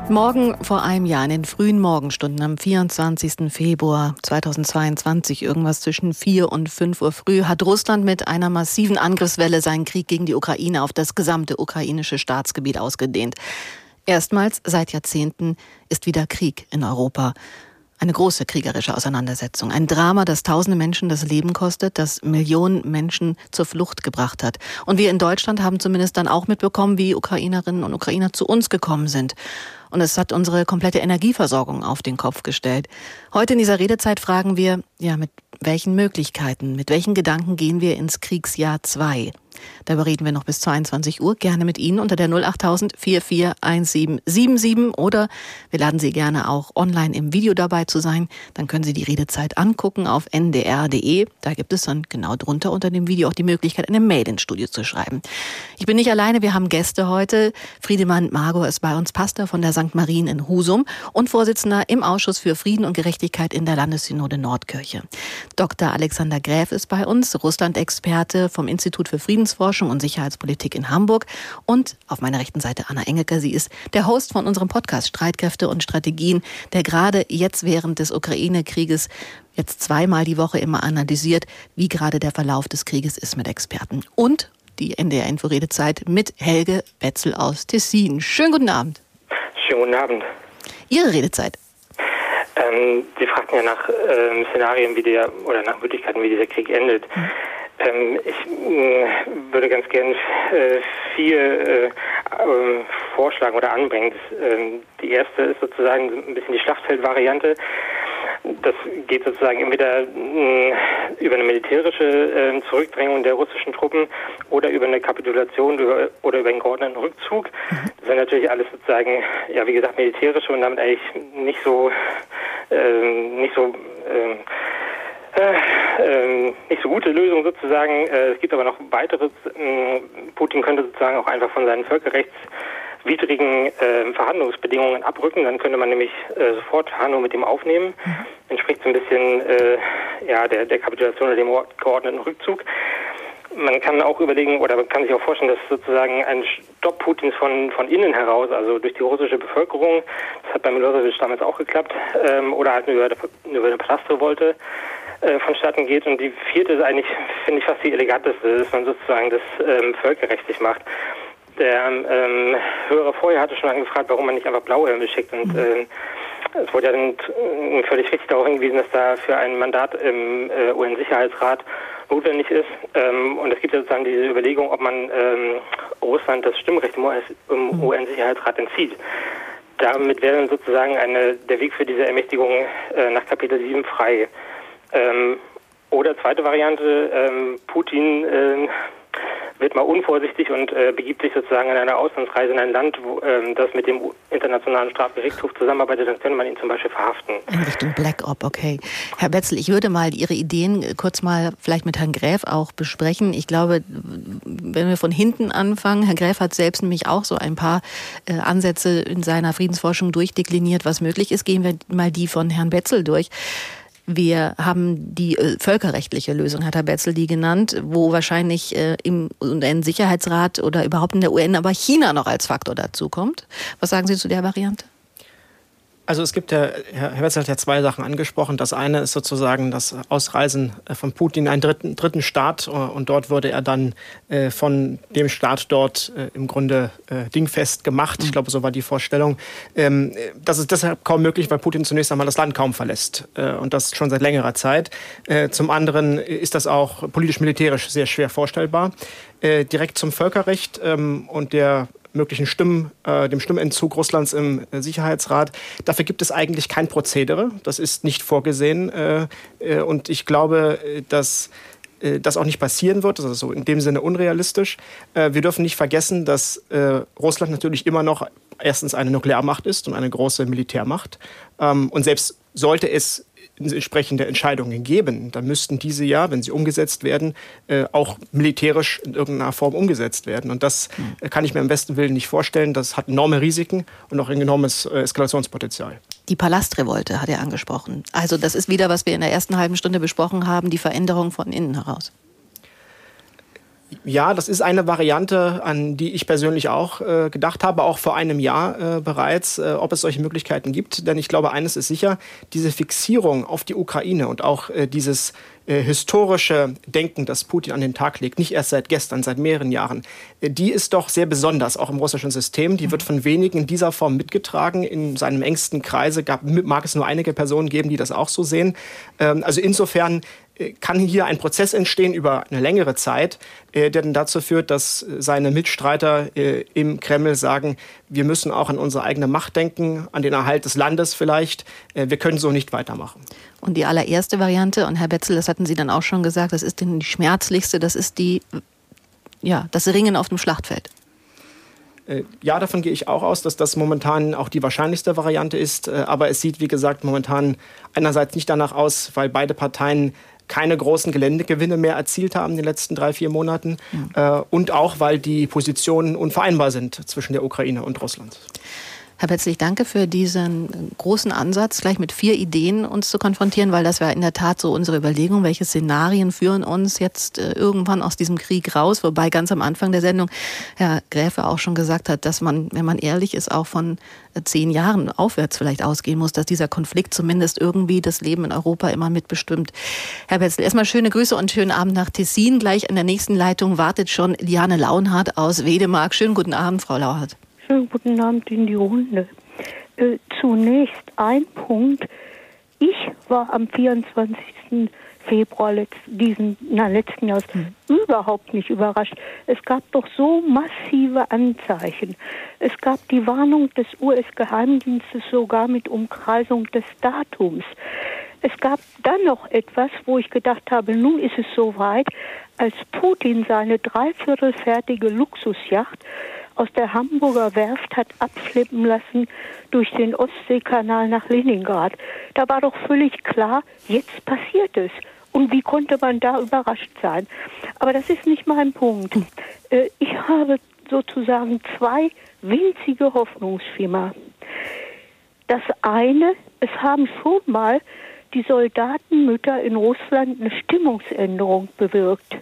Morgen vor einem Jahr, in den frühen Morgenstunden am 24. Februar 2022, irgendwas zwischen 4 und 5 Uhr früh, hat Russland mit einer massiven Angriffswelle seinen Krieg gegen die Ukraine auf das gesamte ukrainische Staatsgebiet ausgedehnt. Erstmals seit Jahrzehnten ist wieder Krieg in Europa. Eine große kriegerische Auseinandersetzung. Ein Drama, das tausende Menschen das Leben kostet, das Millionen Menschen zur Flucht gebracht hat. Und wir in Deutschland haben zumindest dann auch mitbekommen, wie Ukrainerinnen und Ukrainer zu uns gekommen sind. Und es hat unsere komplette Energieversorgung auf den Kopf gestellt. Heute in dieser Redezeit fragen wir, ja, mit welchen Möglichkeiten, mit welchen Gedanken gehen wir ins Kriegsjahr 2? Darüber reden wir noch bis 22 Uhr. Gerne mit Ihnen unter der 08000 441777 oder wir laden Sie gerne auch online im Video dabei zu sein. Dann können Sie die Redezeit angucken auf ndr.de. Da gibt es dann genau drunter unter dem Video auch die Möglichkeit, eine Mail ins Studio zu schreiben. Ich bin nicht alleine, wir haben Gäste heute. Friedemann Margot ist bei uns Pastor von der St. Marien in Husum und Vorsitzender im Ausschuss für Frieden und Gerechtigkeit in der Landessynode Nordkirche. Dr. Alexander Gräf ist bei uns, Russland-Experte vom Institut für Friedensforschung und Sicherheitspolitik in Hamburg. Und auf meiner rechten Seite Anna Engelke. Sie ist der Host von unserem Podcast Streitkräfte und Strategien, der gerade jetzt während des Ukraine-Krieges jetzt zweimal die Woche immer analysiert, wie gerade der Verlauf des Krieges ist mit Experten. Und die NDR Info-Redezeit mit Helge Wetzel aus Tessin. Schönen guten Abend. Schönen guten Abend. Ihre Redezeit. Ähm, Sie fragten ja nach ähm, Szenarien, wie der oder nach Möglichkeiten, wie dieser Krieg endet. Mhm. Ähm, ich äh, würde ganz gern äh, vier äh, ähm, vorschlagen oder anbringen. Das, ähm, die erste ist sozusagen ein bisschen die Schlachtfeldvariante. Das geht sozusagen entweder äh, über eine militärische äh, Zurückdrängung der russischen Truppen oder über eine Kapitulation oder über einen geordneten Rückzug. Das sind natürlich alles sozusagen, ja wie gesagt, militärische und damit eigentlich nicht so, äh, nicht so ähm, äh, äh, nicht so gute Lösung sozusagen. Äh, es gibt aber noch weiteres. Ähm, Putin könnte sozusagen auch einfach von seinen völkerrechtswidrigen äh, Verhandlungsbedingungen abrücken. Dann könnte man nämlich äh, sofort Hanno mit dem aufnehmen. Mhm. Entspricht so ein bisschen äh, ja, der, der Kapitulation oder dem geordneten Rückzug. Man kann auch überlegen oder man kann sich auch vorstellen, dass sozusagen ein Stopp Putins von, von innen heraus, also durch die russische Bevölkerung, das hat bei Milosevic damals auch geklappt, ähm, oder halt über, über eine Palastrevolte, äh, vonstatten geht. Und die vierte ist eigentlich, finde ich, fast die eleganteste, dass man sozusagen das ähm, völkerrechtlich macht. Der ähm, Hörer vorher hatte schon angefragt, warum man nicht einfach Blauhelme schickt. Und äh, es wurde ja dann äh, völlig richtig darauf hingewiesen, dass da für ein Mandat im äh, UN-Sicherheitsrat notwendig ist. Ähm, und es gibt ja sozusagen diese Überlegung, ob man ähm, Russland das Stimmrecht im UN-Sicherheitsrat entzieht. Damit wäre dann sozusagen eine, der Weg für diese Ermächtigung äh, nach Kapitel 7 frei. Ähm, oder zweite Variante, ähm, Putin äh, wird mal unvorsichtig und äh, begibt sich sozusagen in eine Auslandsreise in ein Land, wo ähm, das mit dem Internationalen Strafgerichtshof zusammenarbeitet, dann könnte man ihn zum Beispiel verhaften. In Richtung Black Op, okay. Herr Betzel, ich würde mal Ihre Ideen kurz mal vielleicht mit Herrn Gräf auch besprechen. Ich glaube, wenn wir von hinten anfangen, Herr Gräf hat selbst nämlich auch so ein paar äh, Ansätze in seiner Friedensforschung durchdekliniert, was möglich ist. Gehen wir mal die von Herrn Betzel durch. Wir haben die äh, völkerrechtliche Lösung, hat Herr Betzel die genannt, wo wahrscheinlich äh, im UN-Sicherheitsrat oder überhaupt in der UN aber China noch als Faktor dazukommt. Was sagen Sie zu der Variante? Also es gibt ja, Herr Wetzel hat ja zwei Sachen angesprochen. Das eine ist sozusagen das Ausreisen äh, von Putin in einen dritten, dritten Staat äh, und dort wurde er dann äh, von dem Staat dort im Grunde dingfest gemacht. Ich glaube, so war die Vorstellung. Ähm, das ist deshalb kaum möglich, weil Putin zunächst einmal das Land kaum verlässt und das schon seit längerer Zeit. Zum anderen ist das auch politisch-militärisch sehr schwer vorstellbar. Direkt zum Völkerrecht ähm, und der möglichen Stimmen, äh, dem Stimmentzug Russlands im äh, Sicherheitsrat. Dafür gibt es eigentlich kein Prozedere. Das ist nicht vorgesehen. Äh, äh und ich glaube, äh, dass äh, das auch nicht passieren wird. Das ist so in dem Sinne unrealistisch. Wir dürfen nicht vergessen, dass Russland natürlich immer noch erstens eine Nuklearmacht ist und eine große Militärmacht. Ähm, und selbst sollte es entsprechende Entscheidungen geben, dann müssten diese ja, wenn sie umgesetzt werden, äh, auch militärisch in irgendeiner Form umgesetzt werden. Und das äh, kann ich mir im besten Willen nicht vorstellen. Das hat enorme Risiken und auch ein enormes äh, Eskalationspotenzial. Die Palastrevolte hat er angesprochen. Also das ist wieder, was wir in der ersten halben Stunde besprochen haben, die Veränderung von innen heraus. Ja, das ist eine Variante, an die ich persönlich auch äh, gedacht habe, auch vor einem Jahr äh, bereits, äh, ob es solche Möglichkeiten gibt. Denn ich glaube, eines ist sicher, diese Fixierung auf die Ukraine und auch äh, dieses äh, historische Denken, das Putin an den Tag legt, nicht erst seit gestern, seit mehreren Jahren, äh, die ist doch sehr besonders, auch im russischen System. Die wird von wenigen in dieser Form mitgetragen. In seinem engsten Kreise gab, mag es nur einige Personen geben, die das auch so sehen. Ähm, also insofern kann hier ein Prozess entstehen über eine längere Zeit, äh, der dann dazu führt, dass seine Mitstreiter äh, im Kreml sagen, wir müssen auch an unsere eigene Macht denken, an den Erhalt des Landes vielleicht. Äh, wir können so nicht weitermachen. Und die allererste Variante, und Herr Betzel, das hatten Sie dann auch schon gesagt, das ist die schmerzlichste, das ist die, ja, das Ringen auf dem Schlachtfeld. Ja, davon gehe ich auch aus, dass das momentan auch die wahrscheinlichste Variante ist. Aber es sieht, wie gesagt, momentan einerseits nicht danach aus, weil beide Parteien keine großen Geländegewinne mehr erzielt haben in den letzten drei, vier Monaten. Ja. Äh, und auch, weil die Positionen unvereinbar sind zwischen der Ukraine und Russland. Herr Petzlich, danke für diesen großen Ansatz, gleich mit vier Ideen uns zu konfrontieren, weil das war in der Tat so unsere Überlegung, welche Szenarien führen uns jetzt äh, irgendwann aus diesem Krieg raus, wobei ganz am Anfang der Sendung Herr Gräfe auch schon gesagt hat, dass man, wenn man ehrlich ist, auch von äh, zehn Jahren aufwärts vielleicht ausgehen muss, dass dieser Konflikt zumindest irgendwie das Leben in Europa immer mitbestimmt. Herr Petzel, erstmal schöne Grüße und schönen Abend nach Tessin. Gleich in der nächsten Leitung wartet schon Liane Launhardt aus Wedemark. Schönen guten Abend, Frau Lauhardt. Schönen guten Abend in die Runde. Äh, zunächst ein Punkt. Ich war am 24. Februar letzt, diesen, na, letzten Jahres mhm. überhaupt nicht überrascht. Es gab doch so massive Anzeichen. Es gab die Warnung des US-Geheimdienstes sogar mit Umkreisung des Datums. Es gab dann noch etwas, wo ich gedacht habe, nun ist es soweit, als Putin seine dreiviertelfertige Luxusjacht aus der Hamburger Werft hat abschleppen lassen durch den Ostseekanal nach Leningrad. Da war doch völlig klar, jetzt passiert es. Und wie konnte man da überrascht sein? Aber das ist nicht mein Punkt. Äh, ich habe sozusagen zwei winzige Hoffnungsschimmer. Das eine, es haben schon mal die Soldatenmütter in Russland eine Stimmungsänderung bewirkt.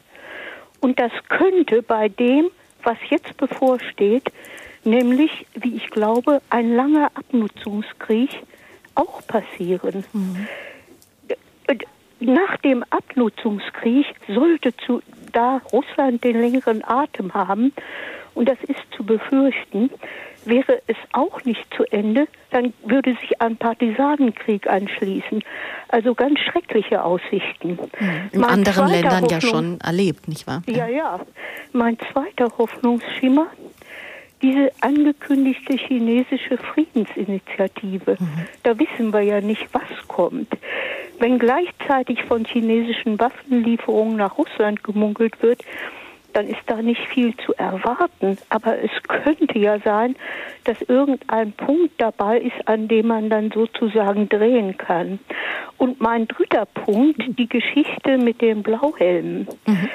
Und das könnte bei dem, was jetzt bevorsteht, nämlich, wie ich glaube, ein langer Abnutzungskrieg auch passieren. Mhm. Nach dem Abnutzungskrieg sollte zu, da Russland den längeren Atem haben, und das ist zu befürchten, wäre es auch nicht zu Ende, dann würde sich ein Partisanenkrieg anschließen. Also ganz schreckliche Aussichten. Mhm. In mein anderen Ländern Hoffnung, ja schon erlebt, nicht wahr? Ja, ja. Mein zweiter Hoffnungsschimmer, diese angekündigte chinesische Friedensinitiative. Mhm. Da wissen wir ja nicht, was kommt. Wenn gleichzeitig von chinesischen Waffenlieferungen nach Russland gemunkelt wird, dann ist da nicht viel zu erwarten. Aber es könnte ja sein, dass irgendein Punkt dabei ist, an dem man dann sozusagen drehen kann. Und mein dritter Punkt, die Geschichte mit den Blauhelmen. Mhm.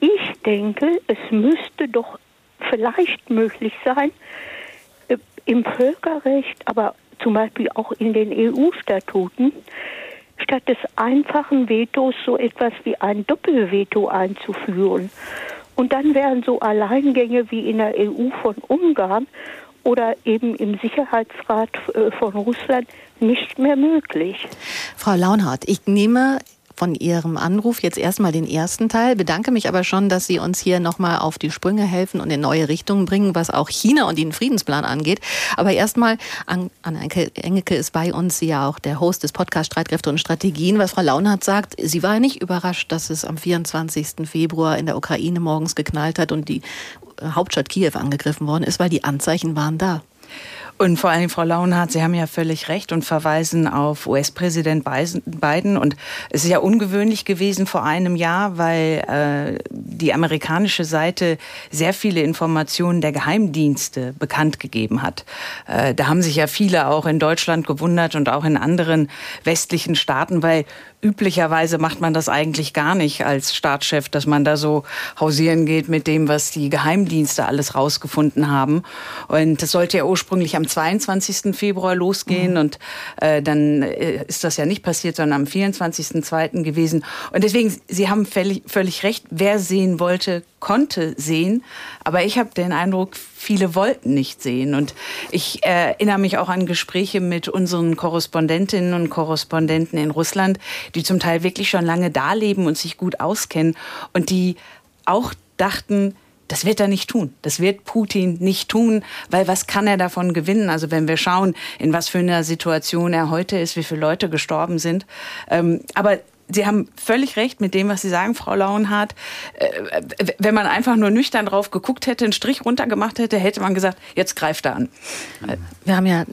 Ich denke, es müsste doch vielleicht möglich sein, äh, im Völkerrecht, aber zum Beispiel auch in den EU-Statuten, statt des einfachen Vetos so etwas wie ein Doppelveto einzuführen. Und dann wären so Alleingänge wie in der EU von Ungarn oder eben im Sicherheitsrat äh, von Russland nicht mehr möglich. Frau Launhardt, ich nehme von Ihrem Anruf jetzt erstmal den ersten Teil, bedanke mich aber schon, dass Sie uns hier nochmal auf die Sprünge helfen und in neue Richtungen bringen, was auch China und den Friedensplan angeht. Aber erstmal, Anna Engeke ist bei uns, sie ja auch der Host des Podcasts Streitkräfte und Strategien. Was Frau Launhardt sagt, sie war nicht überrascht, dass es am 24. Februar in der Ukraine morgens geknallt hat und die Hauptstadt Kiew angegriffen worden ist, weil die Anzeichen waren da. Und vor allem, Frau Launhardt, Sie haben ja völlig recht und verweisen auf US-Präsident Biden. Und es ist ja ungewöhnlich gewesen vor einem Jahr, weil äh, die amerikanische Seite sehr viele Informationen der Geheimdienste bekannt gegeben hat. Äh, da haben sich ja viele auch in Deutschland gewundert und auch in anderen westlichen Staaten, weil üblicherweise macht man das eigentlich gar nicht als Staatschef, dass man da so hausieren geht mit dem, was die Geheimdienste alles rausgefunden haben. Und das sollte ja ursprünglich am 22. Februar losgehen mhm. und äh, dann äh, ist das ja nicht passiert, sondern am 24.2. gewesen. Und deswegen, Sie haben völlig, völlig recht, wer sehen wollte, konnte sehen. Aber ich habe den Eindruck, viele wollten nicht sehen. Und ich äh, erinnere mich auch an Gespräche mit unseren Korrespondentinnen und Korrespondenten in Russland, die zum Teil wirklich schon lange da leben und sich gut auskennen und die auch dachten, das wird er nicht tun. Das wird Putin nicht tun, weil was kann er davon gewinnen? Also wenn wir schauen, in was für einer Situation er heute ist, wie viele Leute gestorben sind. Ähm, aber Sie haben völlig recht mit dem, was Sie sagen, Frau Lauenhardt. Äh, wenn man einfach nur nüchtern drauf geguckt hätte, einen Strich runtergemacht hätte, hätte man gesagt, jetzt greift er an. Wir haben ja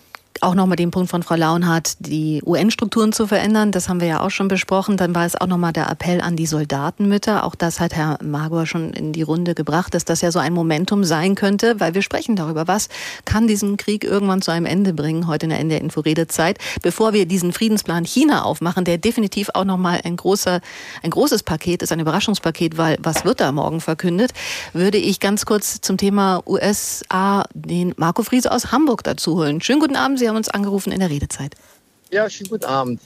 auch nochmal den Punkt von Frau Launhardt, die UN-Strukturen zu verändern. Das haben wir ja auch schon besprochen. Dann war es auch nochmal der Appell an die Soldatenmütter. Auch das hat Herr Magor schon in die Runde gebracht, dass das ja so ein Momentum sein könnte, weil wir sprechen darüber, was kann diesen Krieg irgendwann zu einem Ende bringen, heute in der Ende Inforedezeit, bevor wir diesen Friedensplan China aufmachen, der definitiv auch nochmal ein großer, ein großes Paket ist, ein Überraschungspaket, weil was wird da morgen verkündet, würde ich ganz kurz zum Thema USA den Marco Friese aus Hamburg dazu holen. Schönen guten Abend, Sie haben uns angerufen in der Redezeit. Ja, schönen guten Abend.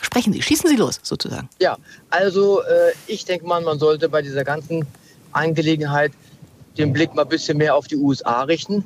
Sprechen Sie, schießen Sie los, sozusagen. Ja, also äh, ich denke mal, man sollte bei dieser ganzen Angelegenheit den Blick mal ein bisschen mehr auf die USA richten.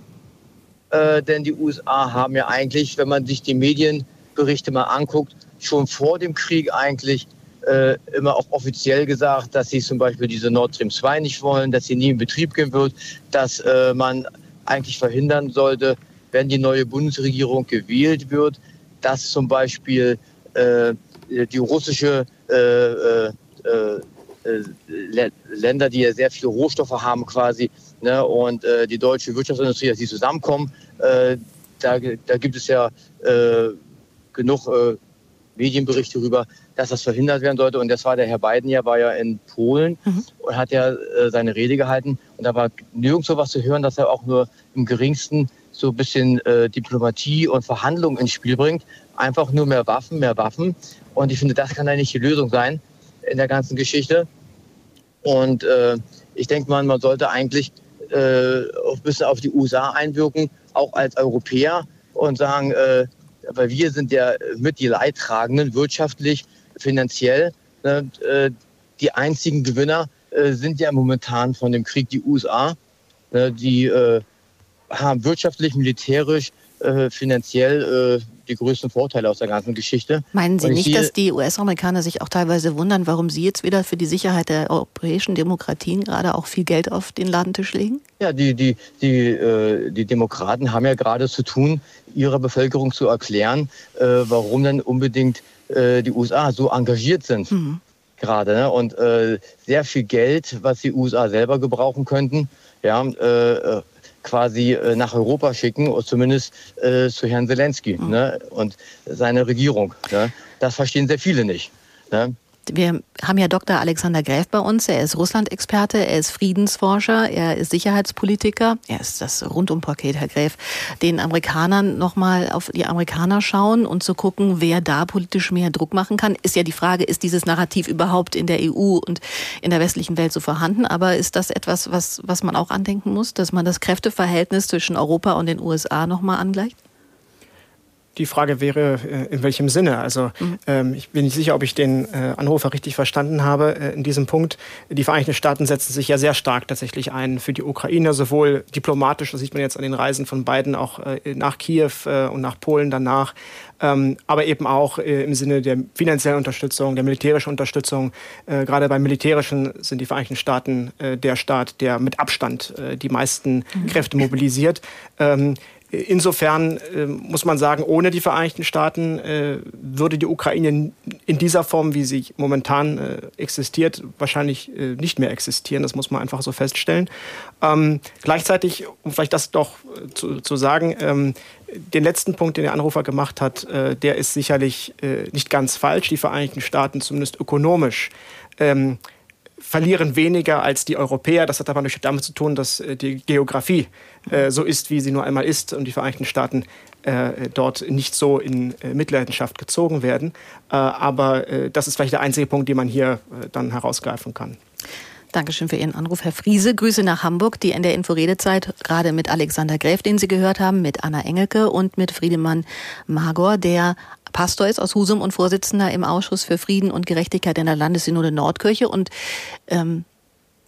Äh, denn die USA haben ja eigentlich, wenn man sich die Medienberichte mal anguckt, schon vor dem Krieg eigentlich äh, immer auch offiziell gesagt, dass sie zum Beispiel diese Nord Stream 2 nicht wollen, dass sie nie in Betrieb gehen wird, dass äh, man eigentlich verhindern sollte, wenn die neue Bundesregierung gewählt wird, dass zum Beispiel äh, die russische äh, äh, äh Länder, die ja sehr viele Rohstoffe haben quasi, ne, und äh, die deutsche Wirtschaftsindustrie, dass die zusammenkommen, äh, da, da, gibt es ja genug Medienberichte darüber, dass das verhindert werden sollte. Und das war der Herr Biden ja, war ja in Polen mhm. und hat ja äh, seine Rede gehalten. Und da war nirgendwo was zu hören, dass er auch nur im geringsten so ein bisschen äh, Diplomatie und Verhandlungen ins Spiel bringt. Einfach nur mehr Waffen, mehr Waffen. Und ich finde, das kann ja nicht die Lösung sein in der ganzen Geschichte. Und äh, ich denke mal, man sollte eigentlich äh, ein bisschen auf die USA einwirken, auch als Europäer und sagen, äh, weil wir sind ja mit die Leidtragenden wirtschaftlich, finanziell. Ne, äh, die einzigen Gewinner äh, sind ja momentan von dem Krieg die USA. Ne, die äh, haben wirtschaftlich, militärisch, finanziell die größten Vorteile aus der ganzen Geschichte. Meinen Sie nicht, dass die US-Amerikaner sich auch teilweise wundern, warum Sie jetzt wieder für die Sicherheit der europäischen Demokratien gerade auch viel Geld auf den Ladentisch legen? Ja, die, die, die, äh, die Demokraten haben ja gerade zu tun, ihrer Bevölkerung zu erklären, äh, warum denn unbedingt äh, die USA so engagiert sind. Mhm. Gerade. Ne? Und äh, sehr viel Geld, was die USA selber gebrauchen könnten, ja, äh, quasi äh, nach Europa schicken, oder zumindest äh, zu Herrn Zelensky mhm. ne? und seine Regierung. Ne? Das verstehen sehr viele nicht. Ne? Wir haben ja Dr. Alexander Gräf bei uns. Er ist Russland-Experte, er ist Friedensforscher, er ist Sicherheitspolitiker. Er ist das Rundumpaket, Herr Gräf. Den Amerikanern nochmal auf die Amerikaner schauen und zu gucken, wer da politisch mehr Druck machen kann. Ist ja die Frage, ist dieses Narrativ überhaupt in der EU und in der westlichen Welt so vorhanden? Aber ist das etwas, was, was man auch andenken muss, dass man das Kräfteverhältnis zwischen Europa und den USA nochmal angleicht? Die Frage wäre, äh, in welchem Sinne? Also mhm. ähm, ich bin nicht sicher, ob ich den äh, Anrufer richtig verstanden habe äh, in diesem Punkt. Die Vereinigten Staaten setzen sich ja sehr stark tatsächlich ein für die Ukraine, sowohl diplomatisch, das sieht man jetzt an den Reisen von beiden auch äh, nach Kiew äh, und nach Polen danach, ähm, aber eben auch äh, im Sinne der finanziellen Unterstützung, der militärischen Unterstützung. gerade beim Militärischen sind die Vereinigten Staaten der Staat, der mit Abstand die meisten mhm. Kräfte mobilisiert. Ähm, Insofern äh, muss man sagen, ohne die Vereinigten Staaten äh, würde die Ukraine in dieser Form, wie sie momentan äh, existiert, wahrscheinlich äh, nicht mehr existieren. Das muss man einfach so feststellen. Ähm, gleichzeitig, um vielleicht das doch äh, zu, zu sagen, ähm, den letzten Punkt, den der Anrufer gemacht hat, äh, der ist sicherlich nicht ganz falsch. Die Vereinigten Staaten, zumindest ökonomisch, ähm, verlieren weniger als die Europäer. Das hat aber natürlich damit zu tun, dass die Geografie äh, so ist, wie sie nur einmal ist und die Vereinigten Staaten äh, dort nicht so in äh, Mitleidenschaft gezogen werden. Äh, aber das ist vielleicht der einzige Punkt, den man hier dann herausgreifen kann. Dankeschön für Ihren Anruf, Herr Friese. Grüße nach Hamburg, die in der Inforedezeit gerade mit Alexander Gräf, den Sie gehört haben, mit Anna Engelke und mit Friedemann Magor, der Pastor ist aus Husum und Vorsitzender im Ausschuss für Frieden und Gerechtigkeit in der Landessynode Nordkirche. Und ähm,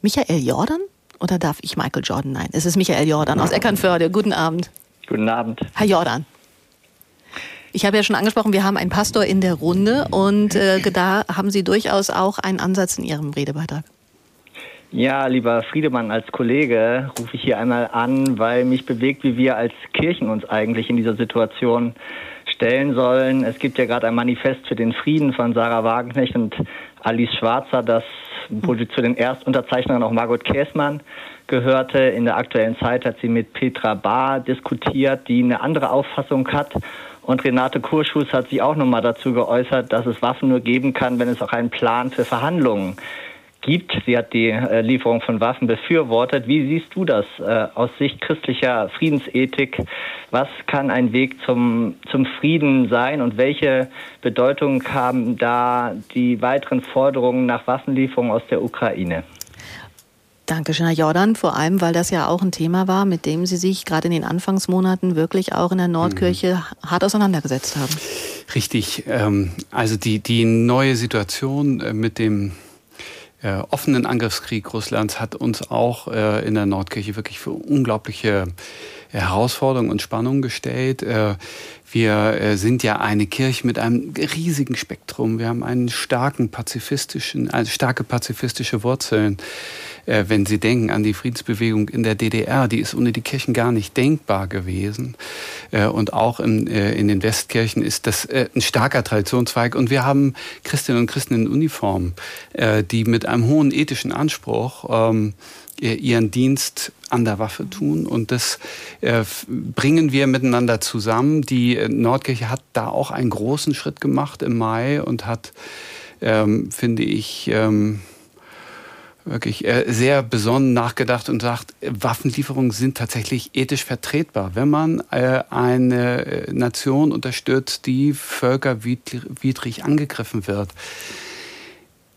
Michael Jordan? Oder darf ich Michael Jordan? Nein, es ist Michael Jordan aus Eckernförde. Guten Abend. Guten Abend. Herr Jordan. Ich habe ja schon angesprochen, wir haben einen Pastor in der Runde und äh, da haben Sie durchaus auch einen Ansatz in Ihrem Redebeitrag. Ja, lieber Friedemann, als Kollege rufe ich hier einmal an, weil mich bewegt, wie wir als Kirchen uns eigentlich in dieser Situation stellen sollen. Es gibt ja gerade ein Manifest für den Frieden von Sarah Wagenknecht und Alice Schwarzer, das wo zu den Erstunterzeichnern auch Margot Käßmann gehörte. In der aktuellen Zeit hat sie mit Petra Bahr diskutiert, die eine andere Auffassung hat. Und Renate Kurschus hat sich auch nochmal dazu geäußert, dass es Waffen nur geben kann, wenn es auch einen Plan für Verhandlungen gibt. Sie hat die äh, Lieferung von Waffen befürwortet. Wie siehst du das äh, aus Sicht christlicher Friedensethik? Was kann ein Weg zum, zum Frieden sein und welche Bedeutung haben da die weiteren Forderungen nach Waffenlieferungen aus der Ukraine? Dankeschön, Herr Jordan, vor allem, weil das ja auch ein Thema war, mit dem Sie sich gerade in den Anfangsmonaten wirklich auch in der Nordkirche mhm. hart auseinandergesetzt haben. Richtig. Ähm, also die, die neue Situation äh, mit dem äh, offenen Angriffskrieg Russlands hat uns auch äh, in der Nordkirche wirklich für unglaubliche äh, Herausforderungen und Spannungen gestellt. Wir sind ja eine Kirche mit einem riesigen Spektrum. Wir haben einen starken pazifistischen, also starke pazifistische Wurzeln. Äh, wenn Sie denken an die Friedensbewegung in der DDR, die ist ohne die Kirchen gar nicht denkbar gewesen. Äh, und auch in, in den Westkirchen ist das ein starker Traditionszweig. Und wir haben Christinnen und Christen in Uniform, die mit einem hohen ethischen Anspruch ähm, ihren Dienst an der Waffe tun. Und das äh, bringen wir miteinander zusammen. Die Nordkirche hat da auch einen großen Schritt gemacht im Mai und hat, ähm, finde ich, ähm, wirklich äh, sehr besonnen nachgedacht und sagt, Waffenlieferungen sind tatsächlich ethisch vertretbar, wenn man äh, eine Nation unterstützt, die völkerwidrig angegriffen wird.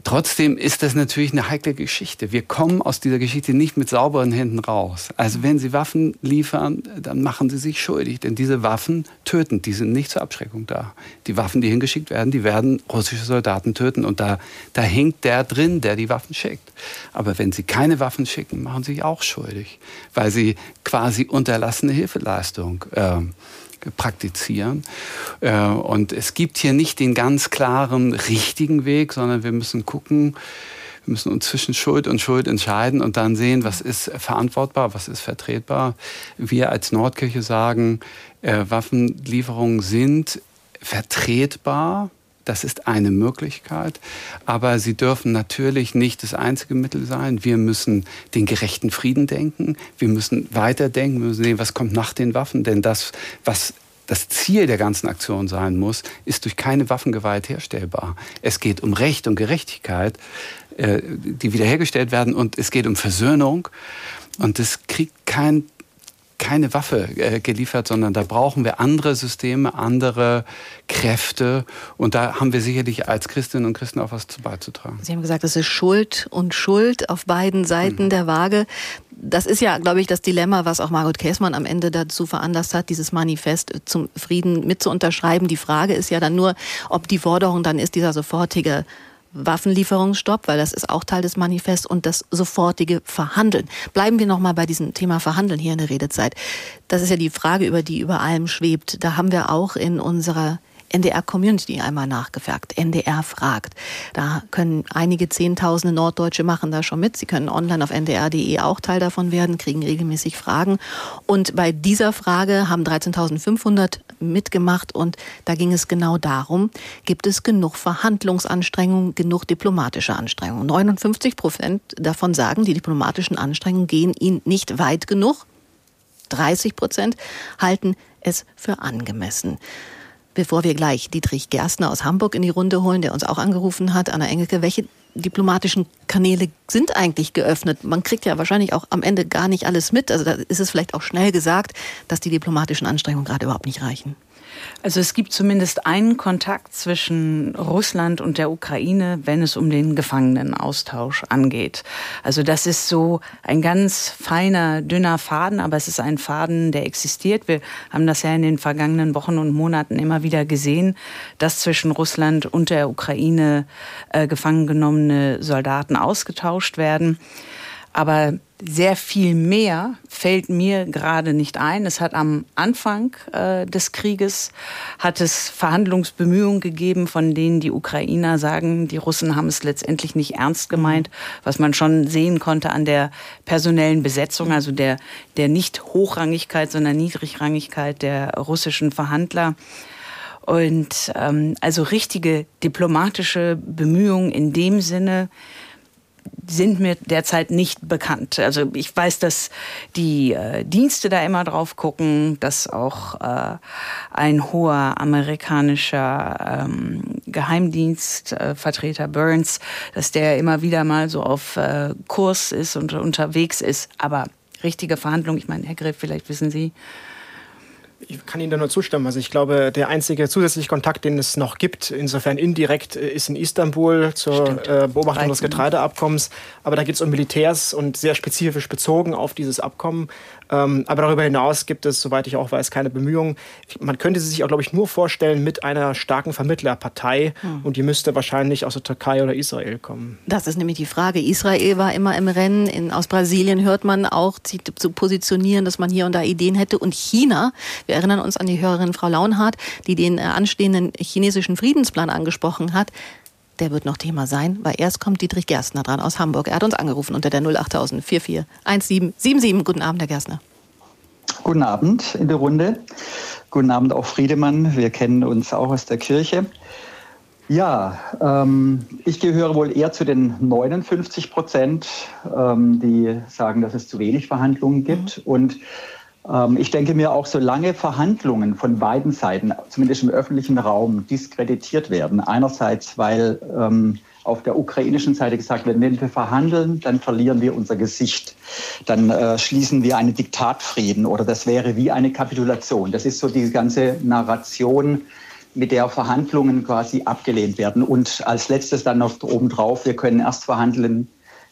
Trotzdem ist das natürlich eine heikle Geschichte. Wir kommen aus dieser Geschichte nicht mit sauberen Händen raus. Also wenn Sie Waffen liefern, dann machen Sie sich schuldig, denn diese Waffen töten, die sind nicht zur Abschreckung da. Die Waffen, die hingeschickt werden, die werden russische Soldaten töten und da, da hängt der drin, der die Waffen schickt. Aber wenn Sie keine Waffen schicken, machen Sie sich auch schuldig, weil Sie quasi unterlassene Hilfeleistung äh, praktizieren. Äh, und es gibt hier nicht den ganz klaren richtigen Weg, sondern wir müssen gucken, wir müssen uns zwischen Schuld und Schuld entscheiden und dann sehen, was ist verantwortbar, was ist vertretbar. Wir als Nordkirche sagen, äh, Waffenlieferungen sind vertretbar, das ist eine Möglichkeit, aber sie dürfen natürlich nicht das einzige Mittel sein. Wir müssen den gerechten Frieden denken, wir müssen weiterdenken, wir müssen sehen, was kommt nach den Waffen, denn das, was das Ziel der ganzen Aktion sein muss, ist durch keine Waffengewalt herstellbar. Es geht um Recht und Gerechtigkeit, äh, die wiederhergestellt werden, und es geht um Versöhnung. Und es kriegt kein keine Waffe äh, geliefert, sondern da brauchen wir andere Systeme, andere Kräfte. Und da haben wir sicherlich als Christinnen und Christen auch was zu beizutragen. Sie haben gesagt, es ist Schuld und Schuld auf beiden Seiten mhm. der Waage. das ist ja, glaube ich, das Dilemma, was auch Margot Käßmann am Ende dazu veranlasst hat, dieses Manifest zum Frieden mitzuunterschreiben. Die Frage ist ja dann nur, ob die Forderung dann ist, dieser sofortige Waffenlieferungsstopp, weil das ist auch Teil des Manifests und das sofortige Verhandeln. Bleiben wir noch mal bei diesem Thema Verhandeln hier in der Redezeit. Das ist ja die Frage, über die über allem schwebt. Da haben wir auch in unserer NDR Community einmal nachgefragt. NDR fragt. Da können einige Zehntausende Norddeutsche machen da schon mit. Sie können online auf ndr.de auch Teil davon werden, kriegen regelmäßig Fragen. Und bei dieser Frage haben 13.500 mitgemacht und da ging es genau darum, gibt es genug Verhandlungsanstrengungen, genug diplomatische Anstrengungen. 59 Prozent davon sagen, die diplomatischen Anstrengungen gehen ihnen nicht weit genug. 30 Prozent halten es für angemessen. Bevor wir gleich Dietrich Gerstner aus Hamburg in die Runde holen, der uns auch angerufen hat, Anna Engelke, welche diplomatischen Kanäle sind eigentlich geöffnet? Man kriegt ja wahrscheinlich auch am Ende gar nicht alles mit. Also da ist es vielleicht auch schnell gesagt, dass die diplomatischen Anstrengungen gerade überhaupt nicht reichen. Also es gibt zumindest einen Kontakt zwischen Russland und der Ukraine, wenn es um den Gefangenenaustausch angeht. Also das ist so ein ganz feiner, dünner Faden, aber es ist ein Faden, der existiert. Wir haben das ja in den vergangenen Wochen und Monaten immer wieder gesehen, dass zwischen Russland und der Ukraine äh, gefangen genommene Soldaten ausgetauscht werden. Aber sehr viel mehr fällt mir gerade nicht ein. Es hat am Anfang äh, des Krieges hat es Verhandlungsbemühungen gegeben, von denen die Ukrainer sagen, die Russen haben es letztendlich nicht ernst gemeint, was man schon sehen konnte an der personellen Besetzung, also der der nicht Hochrangigkeit, sondern Niedrigrangigkeit der russischen Verhandler. Und ähm, also richtige diplomatische Bemühungen in dem Sinne, sind mir derzeit nicht bekannt. Also ich weiß, dass die äh, Dienste da immer drauf gucken, dass auch äh, ein hoher amerikanischer ähm, Geheimdienstvertreter äh, Burns, dass der immer wieder mal so auf äh, Kurs ist und unterwegs ist. Aber richtige Verhandlungen, ich meine, Herr Griff, vielleicht wissen Sie, ich kann Ihnen da nur zustimmen. Also ich glaube, der einzige zusätzliche Kontakt, den es noch gibt, insofern indirekt, äh, ist in Istanbul zur äh, Beobachtung des Getreideabkommens. Aber da geht es um Militärs und sehr spezifisch bezogen auf dieses Abkommen. Ähm, aber darüber hinaus gibt es, soweit ich auch weiß, keine Bemühungen. Man könnte sie sich auch, glaube ich, nur vorstellen mit einer starken Vermittlerpartei. Hm. Und die müsste wahrscheinlich aus der Türkei oder Israel kommen. Das ist nämlich die Frage. Israel war immer im Rennen. In, aus Brasilien hört man auch, sie zu positionieren, dass man hier und da Ideen hätte. Und China, wir erinnern uns an die Hörerin Frau Launhardt, die den äh, anstehenden chinesischen Friedensplan angesprochen hat der wird noch Thema sein, weil erst kommt Dietrich Gerstner dran aus Hamburg. Er hat uns angerufen unter der 08000 441777. Guten Abend, Herr Gerstner. Guten Abend in der Runde. Guten Abend auch Friedemann. Wir kennen uns auch aus der Kirche. Ja, ähm, ich gehöre wohl eher zu den 59 Prozent, ähm, die sagen, dass es zu wenig Verhandlungen gibt. Mhm. Und ich denke mir auch, solange Verhandlungen von beiden Seiten, zumindest im öffentlichen Raum, diskreditiert werden, einerseits, weil ähm, auf der ukrainischen Seite gesagt wird, wenn wir verhandeln, dann verlieren wir unser Gesicht. Dann äh, schließen wir einen Diktatfrieden oder das wäre wie eine Kapitulation. Das ist so die ganze Narration, mit der Verhandlungen quasi abgelehnt werden. Und als letztes dann noch obendrauf, wir können erst verhandeln,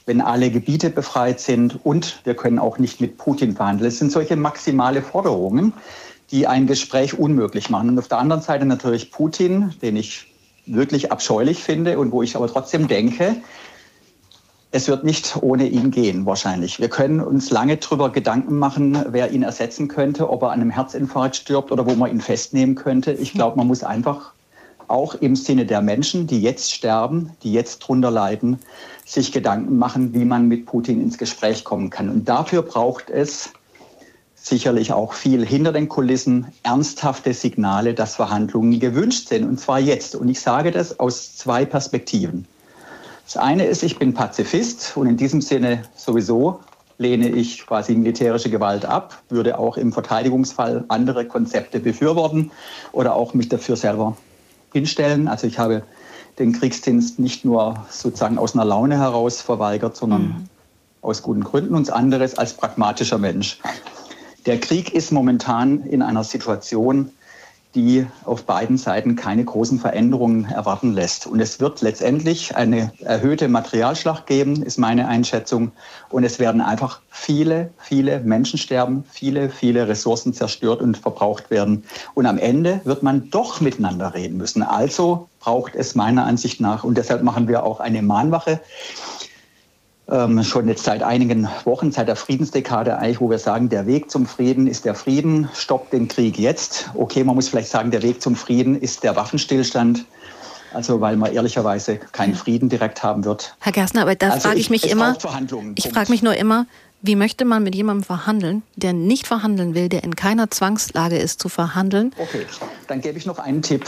wenn alle Gebiete befreit sind und wir können auch nicht mit Putin verhandeln. Es sind solche maximale Forderungen, die ein Gespräch unmöglich machen. Und auf der anderen Seite natürlich Putin, den ich wirklich abscheulich finde und wo ich aber trotzdem denke, es wird nicht ohne ihn gehen, wahrscheinlich. Wir können uns lange darüber Gedanken machen, wer ihn ersetzen könnte, ob er an einem Herzinfarkt stirbt oder wo man ihn festnehmen könnte. Ich glaube, man muss einfach auch im Sinne der Menschen, die jetzt sterben, die jetzt drunter leiden, sich Gedanken machen, wie man mit Putin ins Gespräch kommen kann. Und dafür braucht es sicherlich auch viel hinter den Kulissen ernsthafte Signale, dass Verhandlungen gewünscht sind, und zwar jetzt. Und ich sage das aus zwei Perspektiven. Das eine ist, ich bin Pazifist und in diesem Sinne sowieso lehne ich quasi militärische Gewalt ab, würde auch im Verteidigungsfall andere Konzepte befürworten oder auch mich dafür selber hinstellen. Also ich habe den Kriegsdienst nicht nur sozusagen aus einer Laune heraus verweigert, sondern mhm. aus guten Gründen und anderes als pragmatischer Mensch. Der Krieg ist momentan in einer Situation, die auf beiden Seiten keine großen Veränderungen erwarten lässt. Und es wird letztendlich eine erhöhte Materialschlacht geben, ist meine Einschätzung. Und es werden einfach viele, viele Menschen sterben, viele, viele Ressourcen zerstört und verbraucht werden. Und am Ende wird man doch miteinander reden müssen. Also braucht es meiner Ansicht nach, und deshalb machen wir auch eine Mahnwache, ähm, schon jetzt seit einigen Wochen, seit der Friedensdekade eigentlich, wo wir sagen, der Weg zum Frieden ist der Frieden, stoppt den Krieg jetzt. Okay, man muss vielleicht sagen, der Weg zum Frieden ist der Waffenstillstand. Also weil man ehrlicherweise keinen Frieden direkt haben wird. Herr Gerstner, aber da also frage ich mich immer, ich frage mich nur immer, wie möchte man mit jemandem verhandeln, der nicht verhandeln will, der in keiner Zwangslage ist zu verhandeln? Okay, dann gebe ich noch einen Tipp.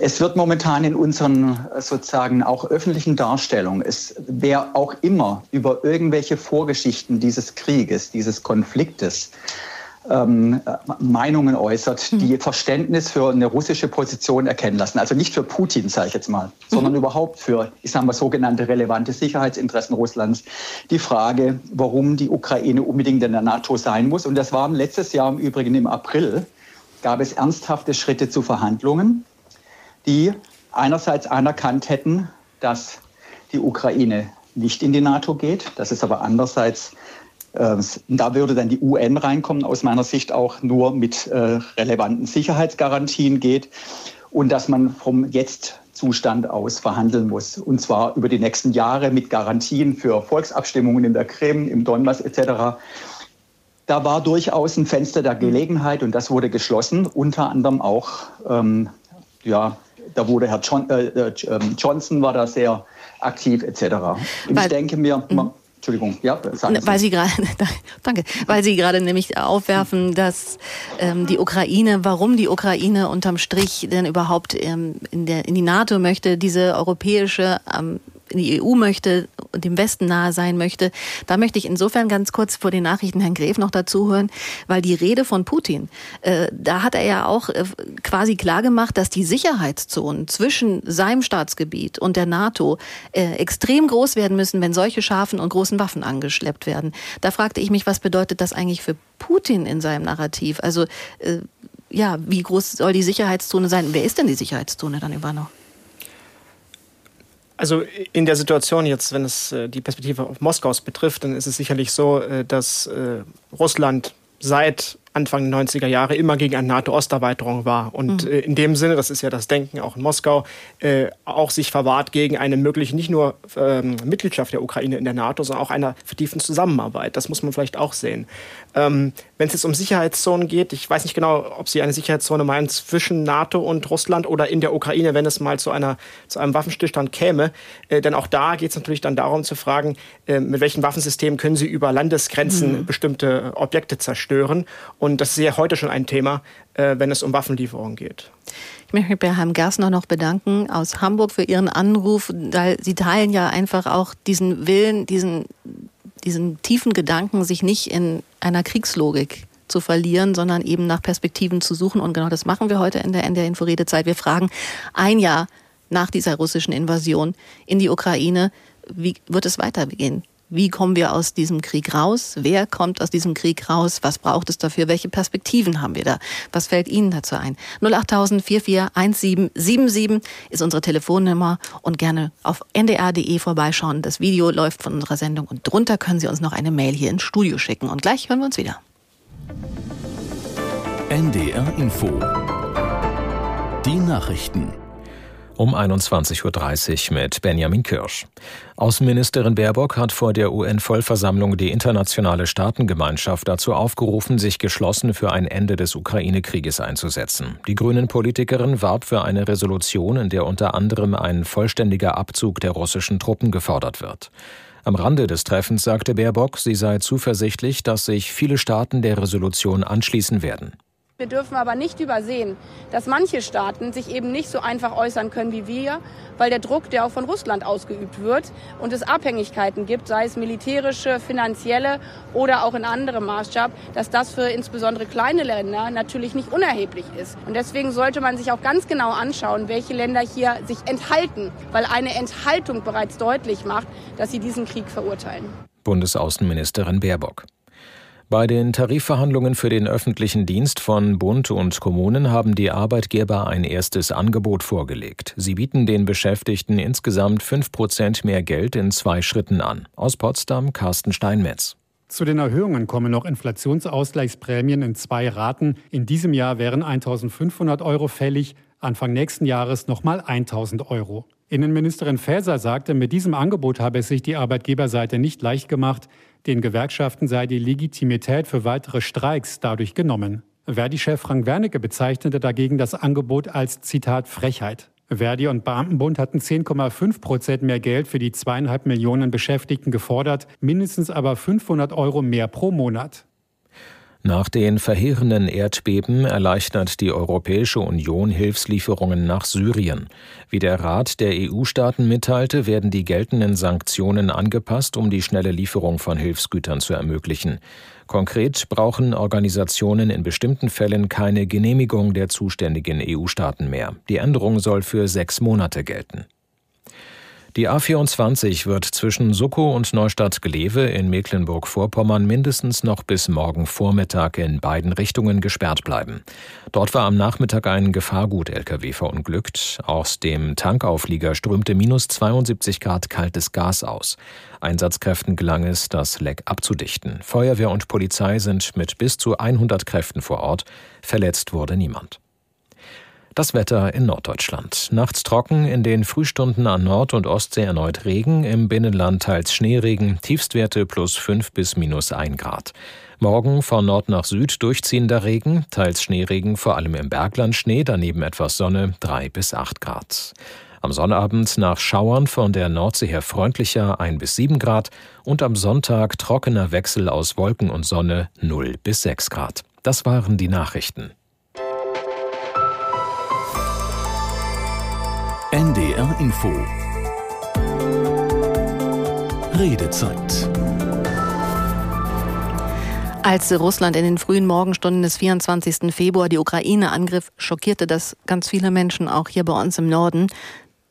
Es wird momentan in unseren sozusagen auch öffentlichen Darstellungen, es, wer auch immer über irgendwelche Vorgeschichten dieses Krieges, dieses Konfliktes ähm, Meinungen äußert, hm. die Verständnis für eine russische Position erkennen lassen. Also nicht für Putin, sage ich jetzt mal, sondern mhm. überhaupt für, ich sage mal, sogenannte relevante Sicherheitsinteressen Russlands. Die Frage, warum die Ukraine unbedingt in der NATO sein muss. Und das waren letztes Jahr im Übrigen im April, gab es ernsthafte Schritte zu Verhandlungen die einerseits anerkannt hätten, dass die Ukraine nicht in die NATO geht. Das ist aber andererseits, äh, da würde dann die UN reinkommen, aus meiner Sicht auch nur mit äh, relevanten Sicherheitsgarantien geht und dass man vom Jetzt-Zustand aus verhandeln muss. Und zwar über die nächsten Jahre mit Garantien für Volksabstimmungen in der Krim, im Donbass etc. Da war durchaus ein Fenster der Gelegenheit und das wurde geschlossen, unter anderem auch ähm, ja, da wurde Herr John, äh, äh ähm, Johnson war da sehr aktiv etc. Und weil, ich denke mir, man, Entschuldigung, ja, sagen Sie. Weil Sie gerade, danke, weil Sie gerade nämlich aufwerfen, dass ähm, die Ukraine, warum die Ukraine unterm Strich denn überhaupt ähm, in, der, in die NATO möchte, diese europäische ähm, in die EU möchte und dem Westen nahe sein möchte. Da möchte ich insofern ganz kurz vor den Nachrichten Herrn Gref noch dazu hören, weil die Rede von Putin, äh, da hat er ja auch äh, quasi klargemacht, dass die Sicherheitszonen zwischen seinem Staatsgebiet und der NATO äh, extrem groß werden müssen, wenn solche scharfen und großen Waffen angeschleppt werden. Da fragte ich mich, was bedeutet das eigentlich für Putin in seinem Narrativ? Also äh, ja, wie groß soll die Sicherheitszone sein? Wer ist denn die Sicherheitszone dann über noch? Also in der Situation jetzt, wenn es äh, die Perspektive auf Moskaus betrifft, dann ist es sicherlich so, äh, dass äh, Russland seit Anfang der 90er Jahre immer gegen eine NATO-Osterweiterung war. Und mhm. äh, in dem Sinne, das ist ja das Denken auch in Moskau, äh, auch sich verwahrt gegen eine mögliche nicht nur ähm, Mitgliedschaft der Ukraine in der NATO, sondern auch einer vertieften Zusammenarbeit. Das muss man vielleicht auch sehen. Ähm, Wenn es jetzt um Sicherheitszonen geht, ich weiß nicht genau, ob Sie eine Sicherheitszone meinen zwischen NATO und Russland oder in der Ukraine, wenn es mal zu, einer, zu einem Waffenstillstand käme. Äh, denn auch da geht es natürlich dann darum zu fragen, äh, mit welchen Waffensystemen können Sie über Landesgrenzen mhm. bestimmte Objekte zerstören. Und das ist ja heute schon ein Thema, äh, wenn es um Waffenlieferungen geht. Ich möchte mich bei Herrn Gersner noch bedanken aus Hamburg für Ihren Anruf, weil Sie teilen ja einfach auch diesen Willen, diesen, diesen tiefen Gedanken, sich nicht in einer Kriegslogik zu verlieren, sondern eben nach Perspektiven zu suchen. Und genau das machen wir heute in der NDR Inforedezeit. Wir fragen ein Jahr nach dieser russischen Invasion in die Ukraine, wie wird es weitergehen? Wie kommen wir aus diesem Krieg raus? Wer kommt aus diesem Krieg raus? Was braucht es dafür? Welche Perspektiven haben wir da? Was fällt Ihnen dazu ein? 08000 441777 ist unsere Telefonnummer und gerne auf ndr.de vorbeischauen. Das Video läuft von unserer Sendung und drunter können Sie uns noch eine Mail hier ins Studio schicken. Und gleich hören wir uns wieder. NDR Info. Die Nachrichten um 21.30 Uhr mit Benjamin Kirsch. Außenministerin Baerbock hat vor der UN-Vollversammlung die internationale Staatengemeinschaft dazu aufgerufen, sich geschlossen für ein Ende des Ukraine-Krieges einzusetzen. Die Grünen-Politikerin warb für eine Resolution, in der unter anderem ein vollständiger Abzug der russischen Truppen gefordert wird. Am Rande des Treffens sagte Baerbock, sie sei zuversichtlich, dass sich viele Staaten der Resolution anschließen werden. Wir dürfen aber nicht übersehen, dass manche Staaten sich eben nicht so einfach äußern können wie wir, weil der Druck, der auch von Russland ausgeübt wird und es Abhängigkeiten gibt, sei es militärische, finanzielle oder auch in anderem Maßstab, dass das für insbesondere kleine Länder natürlich nicht unerheblich ist. Und deswegen sollte man sich auch ganz genau anschauen, welche Länder hier sich enthalten, weil eine Enthaltung bereits deutlich macht, dass sie diesen Krieg verurteilen. Bundesaußenministerin Baerbock. Bei den Tarifverhandlungen für den öffentlichen Dienst von Bund und Kommunen haben die Arbeitgeber ein erstes Angebot vorgelegt. Sie bieten den Beschäftigten insgesamt 5 Prozent mehr Geld in zwei Schritten an. Aus Potsdam Carsten Steinmetz. Zu den Erhöhungen kommen noch Inflationsausgleichsprämien in zwei Raten. In diesem Jahr wären 1500 Euro fällig, Anfang nächsten Jahres nochmal 1000 Euro. Innenministerin Faeser sagte, mit diesem Angebot habe es sich die Arbeitgeberseite nicht leicht gemacht. Den Gewerkschaften sei die Legitimität für weitere Streiks dadurch genommen. Verdi-Chef Frank Wernicke bezeichnete dagegen das Angebot als Zitat Frechheit. Verdi und Beamtenbund hatten 10,5 Prozent mehr Geld für die zweieinhalb Millionen Beschäftigten gefordert, mindestens aber 500 Euro mehr pro Monat. Nach den verheerenden Erdbeben erleichtert die Europäische Union Hilfslieferungen nach Syrien. Wie der Rat der EU-Staaten mitteilte, werden die geltenden Sanktionen angepasst, um die schnelle Lieferung von Hilfsgütern zu ermöglichen. Konkret brauchen Organisationen in bestimmten Fällen keine Genehmigung der zuständigen EU-Staaten mehr. Die Änderung soll für sechs Monate gelten. Die A24 wird zwischen Suckow und Neustadt-Glewe in Mecklenburg-Vorpommern mindestens noch bis morgen Vormittag in beiden Richtungen gesperrt bleiben. Dort war am Nachmittag ein Gefahrgut-LKW verunglückt. Aus dem Tankauflieger strömte minus 72 Grad kaltes Gas aus. Einsatzkräften gelang es, das Leck abzudichten. Feuerwehr und Polizei sind mit bis zu 100 Kräften vor Ort. Verletzt wurde niemand. Das Wetter in Norddeutschland. Nachts trocken, in den Frühstunden an Nord- und Ostsee erneut Regen, im Binnenland teils Schneeregen, Tiefstwerte plus 5 bis minus 1 Grad. Morgen von Nord nach Süd durchziehender Regen, teils Schneeregen, vor allem im Bergland Schnee, daneben etwas Sonne, 3 bis 8 Grad. Am Sonnabend nach Schauern von der Nordsee her freundlicher 1 bis 7 Grad und am Sonntag trockener Wechsel aus Wolken und Sonne 0 bis 6 Grad. Das waren die Nachrichten. NDR Info Redezeit als Russland in den frühen Morgenstunden des 24. Februar die Ukraine angriff, schockierte das ganz viele Menschen, auch hier bei uns im Norden.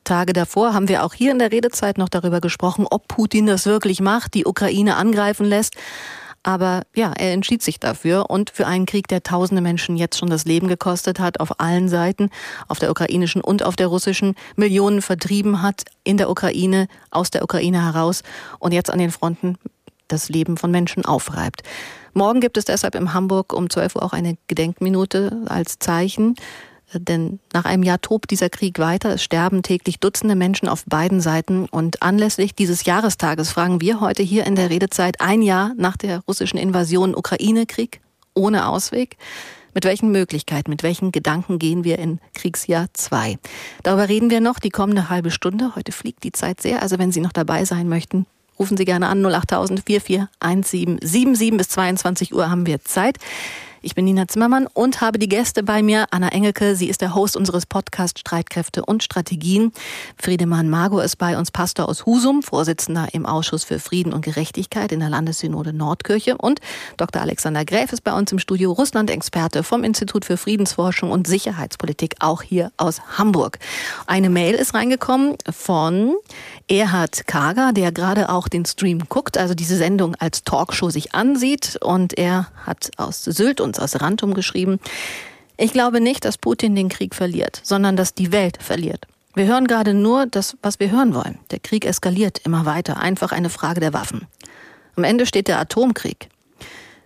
Tage davor haben wir auch hier in der Redezeit noch darüber gesprochen, ob Putin das wirklich macht, die Ukraine angreifen lässt. Aber ja, er entschied sich dafür und für einen Krieg, der tausende Menschen jetzt schon das Leben gekostet hat, auf allen Seiten, auf der ukrainischen und auf der russischen, Millionen vertrieben hat in der Ukraine, aus der Ukraine heraus und jetzt an den Fronten das Leben von Menschen aufreibt. Morgen gibt es deshalb in Hamburg um 12 Uhr auch eine Gedenkminute als Zeichen denn nach einem Jahr tobt dieser Krieg weiter. Es sterben täglich Dutzende Menschen auf beiden Seiten. Und anlässlich dieses Jahrestages fragen wir heute hier in der Redezeit ein Jahr nach der russischen Invasion Ukraine-Krieg ohne Ausweg. Mit welchen Möglichkeiten, mit welchen Gedanken gehen wir in Kriegsjahr 2? Darüber reden wir noch die kommende halbe Stunde. Heute fliegt die Zeit sehr, also wenn Sie noch dabei sein möchten, rufen Sie gerne an 08000 441777 bis 22 Uhr haben wir Zeit. Ich bin Nina Zimmermann und habe die Gäste bei mir. Anna Engelke, sie ist der Host unseres Podcasts Streitkräfte und Strategien. Friedemann Margo ist bei uns Pastor aus Husum, Vorsitzender im Ausschuss für Frieden und Gerechtigkeit in der Landessynode Nordkirche. Und Dr. Alexander Gräf ist bei uns im Studio Russland-Experte vom Institut für Friedensforschung und Sicherheitspolitik, auch hier aus Hamburg. Eine Mail ist reingekommen von Erhard Kager, der gerade auch den Stream guckt, also diese Sendung als Talkshow sich ansieht. Und er hat aus Sylt und uns aus Rantum geschrieben. Ich glaube nicht, dass Putin den Krieg verliert, sondern dass die Welt verliert. Wir hören gerade nur das, was wir hören wollen. Der Krieg eskaliert immer weiter, einfach eine Frage der Waffen. Am Ende steht der Atomkrieg.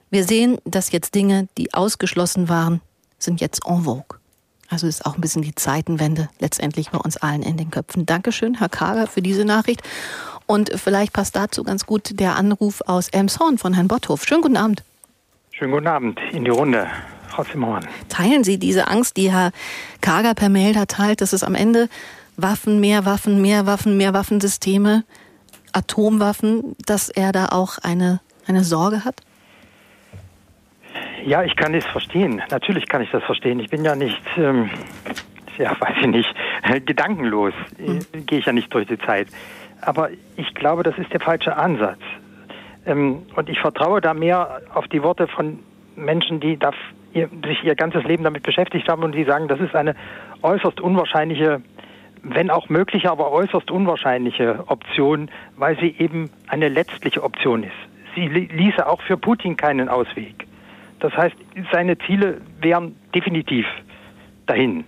Wir sehen, dass jetzt Dinge, die ausgeschlossen waren, sind jetzt en vogue. Also ist auch ein bisschen die Zeitenwende letztendlich bei uns allen in den Köpfen. Dankeschön, Herr Kager, für diese Nachricht. Und vielleicht passt dazu ganz gut der Anruf aus Elmshorn von Herrn Botthof. Schönen guten Abend. Schönen guten Abend in die Runde. Frau Zimmermann. Teilen Sie diese Angst, die Herr Kager per Mail da teilt, dass es am Ende Waffen, mehr Waffen, mehr Waffen, mehr Waffensysteme, Atomwaffen, dass er da auch eine, eine Sorge hat? Ja, ich kann es verstehen. Natürlich kann ich das verstehen. Ich bin ja nicht, ähm, ja, weiß ich nicht, gedankenlos. Hm. Gehe ich ja nicht durch die Zeit. Aber ich glaube, das ist der falsche Ansatz. Ähm, und ich vertraue da mehr auf die Worte von Menschen, die da sich ihr ganzes Leben damit beschäftigt haben und die sagen, das ist eine äußerst unwahrscheinliche, wenn auch mögliche, aber äußerst unwahrscheinliche Option, weil sie eben eine letztliche Option ist. sie ließe auch für Putin keinen Ausweg. Das heißt, seine Ziele wären definitiv dahin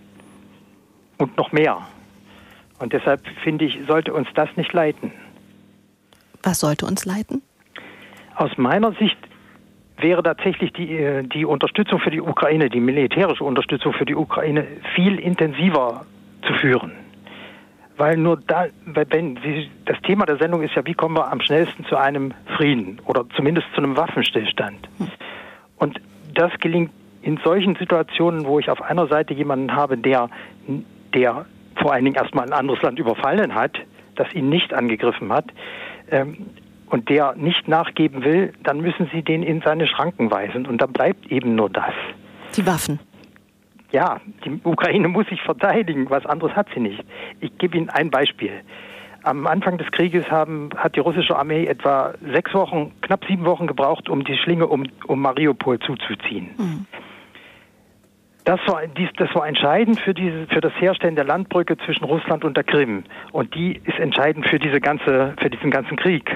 und noch mehr. Und deshalb finde ich, sollte uns das nicht leiten. Was sollte uns leiten? Aus meiner Sicht wäre tatsächlich die, äh, die Unterstützung für die Ukraine, die militärische Unterstützung für die Ukraine viel intensiver zu führen. Weil nur da, wenn Sie, das Thema der Sendung ist ja, wie kommen wir am schnellsten zu einem Frieden oder zumindest zu einem Waffenstillstand. Und das gelingt in solchen Situationen, wo ich auf einer Seite jemanden habe, der, der vor allen Dingen erstmal ein anderes Land überfallen hat, das ihn nicht angegriffen hat, ähm, und der nicht nachgeben will, dann müssen Sie den in seine Schranken weisen. Und dann bleibt eben nur das. Die Waffen. Ja, die Ukraine muss sich verteidigen. Was anderes hat sie nicht. Ich gebe Ihnen ein Beispiel. Am Anfang des Krieges haben, hat die russische Armee etwa sechs Wochen, knapp sieben Wochen gebraucht, um die Schlinge um, um Mariupol zuzuziehen. Mhm. Das war, dies, das war entscheidend für, diese, für das Herstellen der Landbrücke zwischen Russland und der Krim. Und die ist entscheidend für, diese ganze, für diesen ganzen Krieg.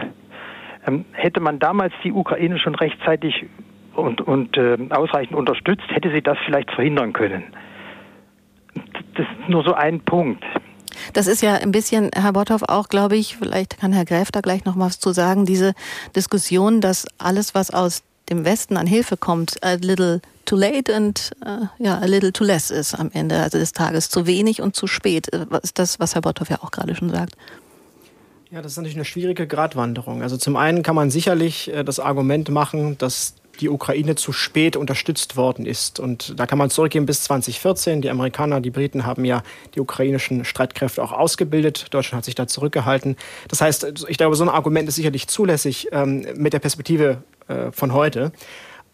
Ähm, hätte man damals die Ukraine schon rechtzeitig und, und äh, ausreichend unterstützt, hätte sie das vielleicht verhindern können. Das ist nur so ein Punkt. Das ist ja ein bisschen, Herr Botthoff, auch, glaube ich, vielleicht kann Herr Gräf da gleich noch was zu sagen, diese Diskussion, dass alles, was aus dem Westen an Hilfe kommt, a little too late und uh, ja, a little too less ist am Ende also des Tages. Zu wenig und zu spät. Äh, ist das, was Herr Botthoff ja auch gerade schon sagt. Ja, das ist natürlich eine schwierige Gratwanderung. Also zum einen kann man sicherlich äh, das Argument machen, dass die Ukraine zu spät unterstützt worden ist. Und da kann man zurückgehen bis 2014. Die Amerikaner, die Briten haben ja die ukrainischen Streitkräfte auch ausgebildet. Deutschland hat sich da zurückgehalten. Das heißt, ich glaube, so ein Argument ist sicherlich zulässig ähm, mit der Perspektive äh, von heute.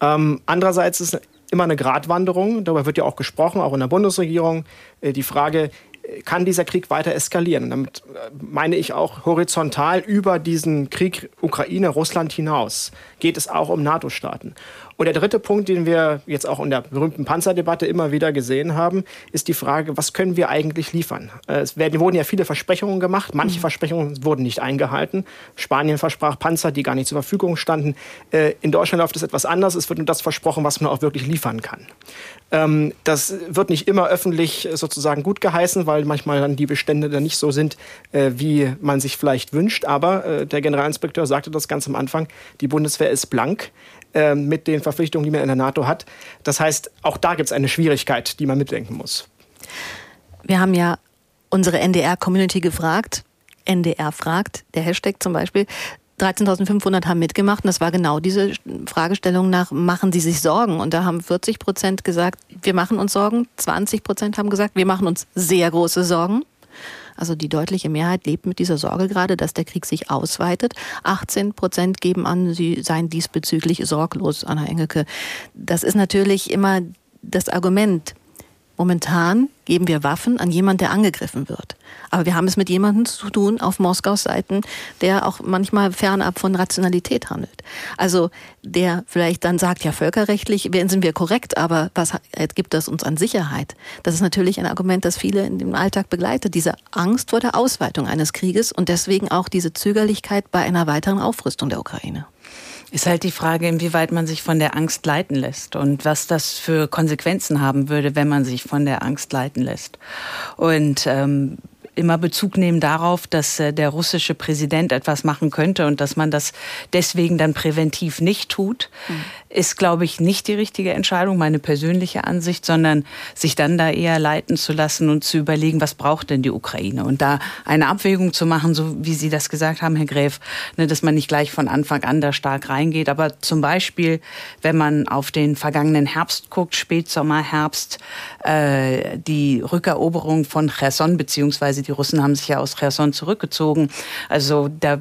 Ähm, andererseits ist immer eine Gratwanderung, darüber wird ja auch gesprochen, auch in der Bundesregierung, äh, die Frage, kann dieser Krieg weiter eskalieren. Und damit äh, meine ich auch horizontal über diesen Krieg Ukraine-Russland hinaus geht es auch um NATO-Staaten. Und der dritte Punkt, den wir jetzt auch in der berühmten Panzerdebatte immer wieder gesehen haben, ist die Frage, was können wir eigentlich liefern? Äh, es werden, wurden ja viele Versprechungen gemacht, manche mhm. Versprechungen wurden nicht eingehalten. Spanien versprach Panzer, die gar nicht zur Verfügung standen. Äh, in Deutschland läuft es etwas anders. Es wird nur das versprochen, was man auch wirklich liefern kann. Ähm, das wird nicht immer öffentlich sozusagen gut geheißen, weil manchmal dann die Bestände dann nicht so sind, äh, wie man sich vielleicht wünscht. Aber der Generalinspekteur sagte das ganz am Anfang, die Bundeswehr ist blank. Ähm, mit den Verpflichtungen, die man in der NATO hat. Das heißt, auch da gibt es eine Schwierigkeit, die man mitdenken muss. Wir haben ja unsere NDR-Community gefragt. NDR fragt, der Hashtag zum Beispiel. 13.500 haben mitgemacht und das war genau diese Fragestellung nach, machen Sie sich Sorgen? Und da haben 40 Prozent gesagt, wir machen uns Sorgen. 20 Prozent haben gesagt, wir machen uns sehr große Sorgen. Also die deutliche Mehrheit lebt mit dieser Sorge gerade, dass der Krieg sich ausweitet. 18 Prozent geben an, sie seien diesbezüglich sorglos, Anna Engelke. Das ist natürlich immer das Argument. Momentan geben wir Waffen an jemanden, der angegriffen wird. Aber wir haben es mit jemandem zu tun auf Moskaus Seiten, der auch manchmal fernab von Rationalität handelt. Also der vielleicht dann sagt, ja, völkerrechtlich sind wir korrekt, aber was gibt das uns an Sicherheit? Das ist natürlich ein Argument, das viele in dem Alltag begleitet. Diese Angst vor der Ausweitung eines Krieges und deswegen auch diese Zögerlichkeit bei einer weiteren Aufrüstung der Ukraine. Ist halt die Frage, inwieweit man sich von der Angst leiten lässt und was das für Konsequenzen haben würde, wenn man sich von der Angst leiten lässt. Und ähm, immer Bezug nehmen darauf, dass äh, der russische Präsident etwas machen könnte und dass man das deswegen dann präventiv nicht tut, mhm. Ist, glaube ich, nicht die richtige Entscheidung, meine persönliche Ansicht, sondern sich dann da eher leiten zu lassen und zu überlegen, was braucht denn die Ukraine? Und da eine Abwägung zu machen, so wie Sie das gesagt haben, Herr Gräf, ne, dass man nicht gleich von Anfang an da stark reingeht. Aber zum Beispiel, wenn man auf den vergangenen Herbst guckt, Spätsommer, Herbst, äh, die Rückeroberung von Cherson beziehungsweise die Russen haben sich ja aus Cherson zurückgezogen. Also da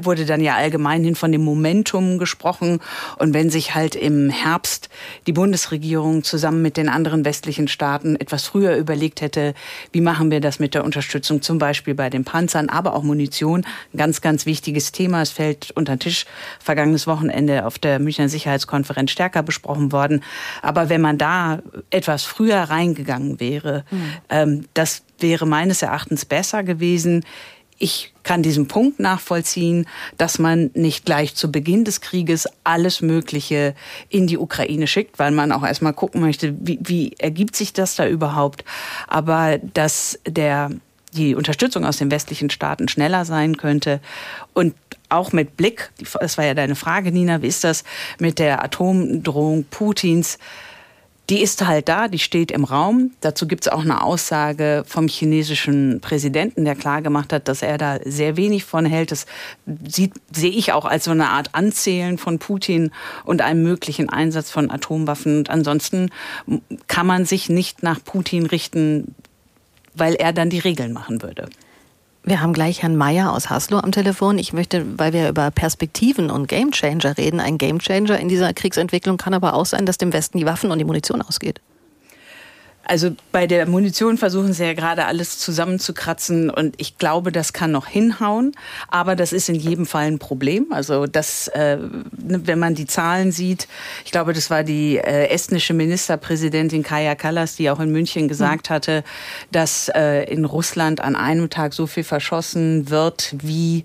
wurde dann ja allgemeinhin von dem Momentum gesprochen. Und wenn sich halt im Herbst die Bundesregierung zusammen mit den anderen westlichen Staaten etwas früher überlegt hätte, wie machen wir das mit der Unterstützung zum Beispiel bei den Panzern, aber auch Munition, ein ganz, ganz wichtiges Thema. Es fällt unter den Tisch. Vergangenes Wochenende auf der Münchner Sicherheitskonferenz stärker besprochen worden. Aber wenn man da etwas früher reingegangen wäre, mhm. ähm, das wäre meines Erachtens besser gewesen ich kann diesen Punkt nachvollziehen, dass man nicht gleich zu Beginn des Krieges alles Mögliche in die Ukraine schickt, weil man auch erstmal gucken möchte, wie, wie ergibt sich das da überhaupt. Aber dass der die Unterstützung aus den westlichen Staaten schneller sein könnte und auch mit Blick, das war ja deine Frage, Nina, wie ist das mit der Atomdrohung Putins? Die ist halt da, die steht im Raum. Dazu gibt es auch eine Aussage vom chinesischen Präsidenten, der klargemacht hat, dass er da sehr wenig von hält. Das sieht, sehe ich auch als so eine Art Anzählen von Putin und einem möglichen Einsatz von Atomwaffen. Und ansonsten kann man sich nicht nach Putin richten, weil er dann die Regeln machen würde. Wir haben gleich Herrn Mayer aus Haslo am Telefon. Ich möchte, weil wir über Perspektiven und Gamechanger reden, ein Gamechanger in dieser Kriegsentwicklung kann aber auch sein, dass dem Westen die Waffen und die Munition ausgeht. Also bei der Munition versuchen sie ja gerade alles zusammenzukratzen und ich glaube, das kann noch hinhauen, aber das ist in jedem Fall ein Problem. Also das, äh, ne, wenn man die Zahlen sieht, ich glaube, das war die äh, estnische Ministerpräsidentin Kaja Kallas, die auch in München gesagt mhm. hatte, dass äh, in Russland an einem Tag so viel verschossen wird wie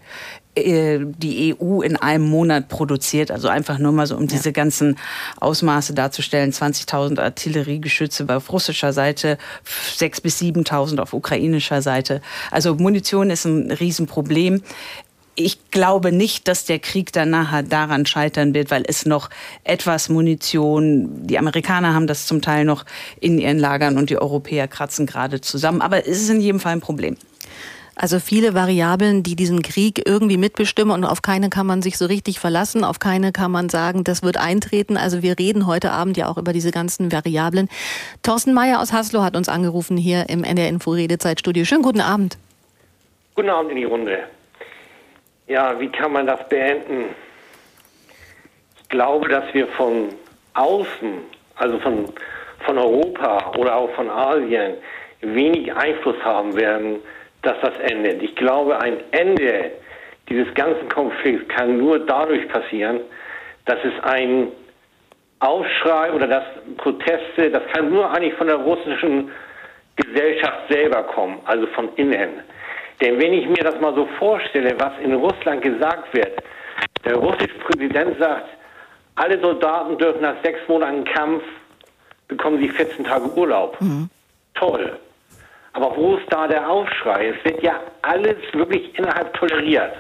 äh, die EU in einem Monat produziert. Also einfach nur mal so, um ja. diese ganzen Ausmaße darzustellen. 20.000 Artilleriegeschütze auf russischer Seite, 6.000 bis 7.000 auf ukrainischer Seite. Also Munition ist ein Riesenproblem ich glaube nicht, dass der Krieg dann nachher daran scheitern wird, weil es noch etwas Munition, die Amerikaner haben das zum Teil noch in ihren Lagern und die Europäer kratzen gerade zusammen. Aber es ist in jedem Fall ein Problem. Also viele Variablen, die diesen Krieg irgendwie mitbestimmen und auf keine kann man sich so richtig verlassen, auf keine kann man sagen, das wird eintreten. Also wir reden heute Abend ja auch über diese ganzen Variablen. Thorsten Mayer aus Haslo hat uns angerufen hier im NDR Info Redezeitstudio. Schönen guten Abend. Guten Abend in die Runde. Ja, wie kann man das beenden? Ich glaube, dass wir von außen, also von, von Europa oder auch von Asien, wenig Einfluss haben werden dass das endet. Ich glaube, ein Ende dieses ganzen Konflikts kann nur dadurch passieren, dass es ein Aufschrei oder dass Proteste, das kann nur eigentlich von der russischen Gesellschaft selber kommen, also von innen. Denn wenn ich mir das mal so vorstelle, was in Russland gesagt wird, der russische Präsident sagt, alle Soldaten dürfen nach sechs Monaten Kampf, bekommen sie 14 Tage Urlaub. Mhm. Toll. Aber wo ist da der Aufschrei? Es wird ja alles wirklich innerhalb toleriert.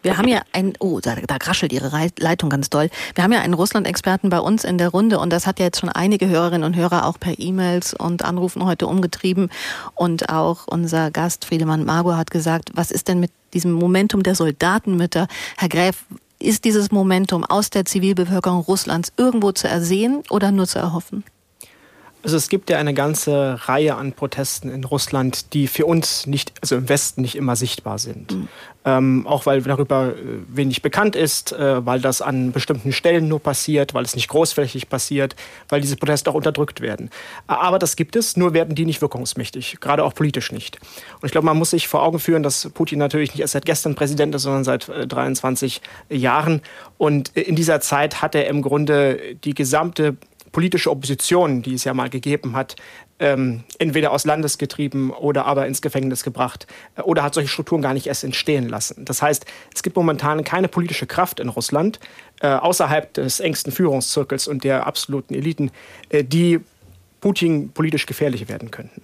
Wir haben ja ein, oh, da, da kraschelt Ihre Leitung ganz doll. Wir haben ja einen Russland-Experten bei uns in der Runde und das hat ja jetzt schon einige Hörerinnen und Hörer auch per E-Mails und Anrufen heute umgetrieben. Und auch unser Gast Friedemann Margot hat gesagt, was ist denn mit diesem Momentum der Soldatenmütter? Herr Gräf, ist dieses Momentum aus der Zivilbevölkerung Russlands irgendwo zu ersehen oder nur zu erhoffen? Also es gibt ja eine ganze Reihe an Protesten in Russland, die für uns nicht, also im Westen nicht immer sichtbar sind. Mhm. Ähm, auch weil darüber äh, wenig bekannt ist, äh, weil das an bestimmten Stellen nur passiert, weil es nicht großflächig passiert, weil diese Proteste auch unterdrückt werden. Aber das gibt es, nur werden die nicht wirkungsmächtig, gerade auch politisch nicht. Und ich glaube, man muss sich vor Augen führen, dass Putin natürlich nicht erst seit gestern Präsident ist, sondern seit äh, 23 Jahren. Und in dieser Zeit hat er im Grunde die gesamte politische Opposition, die es ja mal gegeben hat, ähm, entweder aus Landes getrieben oder aber ins Gefängnis gebracht äh, oder hat solche Strukturen gar nicht erst entstehen lassen. Das heißt, es gibt momentan keine politische Kraft in Russland äh, außerhalb des engsten Führungszirkels und der absoluten Eliten, äh, die Putin politisch gefährlich werden könnten.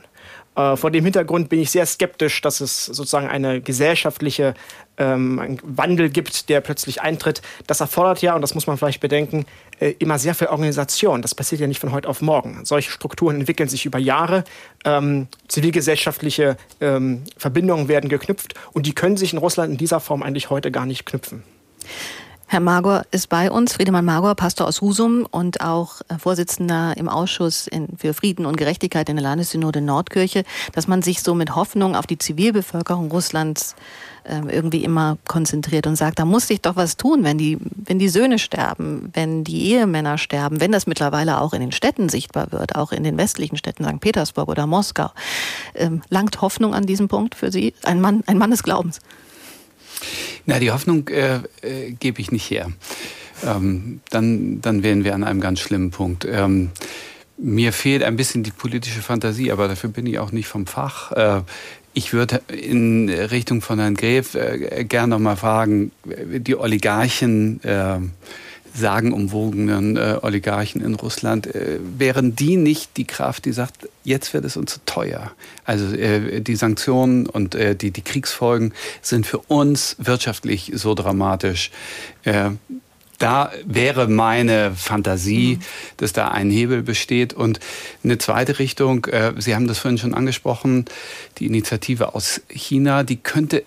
Äh, vor dem Hintergrund bin ich sehr skeptisch, dass es sozusagen eine gesellschaftliche ähm, Wandel gibt, der plötzlich eintritt. Das erfordert ja, und das muss man vielleicht bedenken, äh, immer sehr viel Organisation. Das passiert ja nicht von heute auf morgen. Solche Strukturen entwickeln sich über Jahre. Ähm, zivilgesellschaftliche ähm, Verbindungen werden geknüpft und die können sich in Russland in dieser Form eigentlich heute gar nicht knüpfen. Herr Magor ist bei uns, Friedemann Magor, Pastor aus Husum und auch äh, Vorsitzender im Ausschuss für Frieden und Gerechtigkeit in der Landessynode Nordkirche, dass man sich so mit Hoffnung auf die Zivilbevölkerung Russlands ähm, irgendwie immer konzentriert und sagt, da muss sich doch was tun, wenn die, wenn die Söhne sterben, wenn die Ehemänner sterben, wenn das mittlerweile auch in den Städten sichtbar wird, auch in den westlichen Städten, St. Petersburg oder Moskau. Ähm, langt Hoffnung an diesem Punkt für Sie? Ein Mann, ein Mann des Glaubens. Na, die Hoffnung äh, äh, gebe ich nicht her. Ähm, dann, dann wären wir an einem ganz schlimmen Punkt. Ähm, Mir fehlt ein bisschen die politische Fantasie, aber dafür bin ich auch nicht vom Fach. Äh, ich würde in Richtung von Herrn Gref äh, gerne noch mal fragen, die Oligarchen, äh, sagenumwogenen äh, Oligarchen in Russland, äh, wären die nicht die Kraft, die sagt, jetzt wird es uns zu teuer? Also äh, die Sanktionen und äh, die, die Kriegsfolgen sind für uns wirtschaftlich so dramatisch. Äh, da wäre meine Fantasie, mhm. dass da ein Hebel besteht. Und eine zweite Richtung, äh, Sie haben das vorhin schon angesprochen, die Initiative aus China, die könnte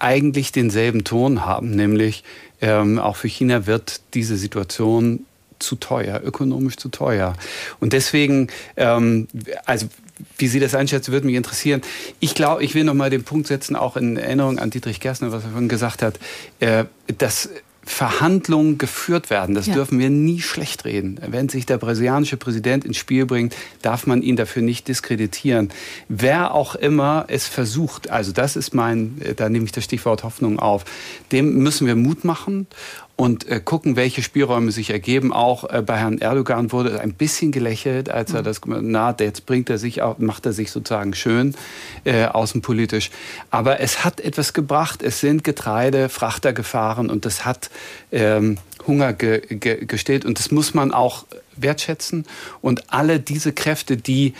eigentlich denselben Ton haben, nämlich ähm, auch für China wird diese Situation zu teuer, ökonomisch zu teuer. Und deswegen, ähm, also wie Sie das einschätzen, würde mich interessieren. Ich glaube, ich will noch mal den Punkt setzen, auch in Erinnerung an Dietrich Gerstner, was er vorhin gesagt hat, äh, dass Verhandlungen geführt werden. Das ja. dürfen wir nie schlecht reden. Wenn sich der brasilianische Präsident ins Spiel bringt, darf man ihn dafür nicht diskreditieren. Wer auch immer es versucht, also das ist mein, da nehme ich das Stichwort Hoffnung auf, dem müssen wir Mut machen und äh, gucken, welche Spielräume sich ergeben. Auch äh, bei Herrn Erdogan wurde ein bisschen gelächelt, als er mhm. das, na, jetzt bringt er sich auch, macht er sich sozusagen schön äh, außenpolitisch. Aber es hat etwas gebracht. Es sind Getreidefrachter gefahren und das hat ähm, Hunger ge, ge, gestillt und das muss man auch wertschätzen. Und alle diese Kräfte, die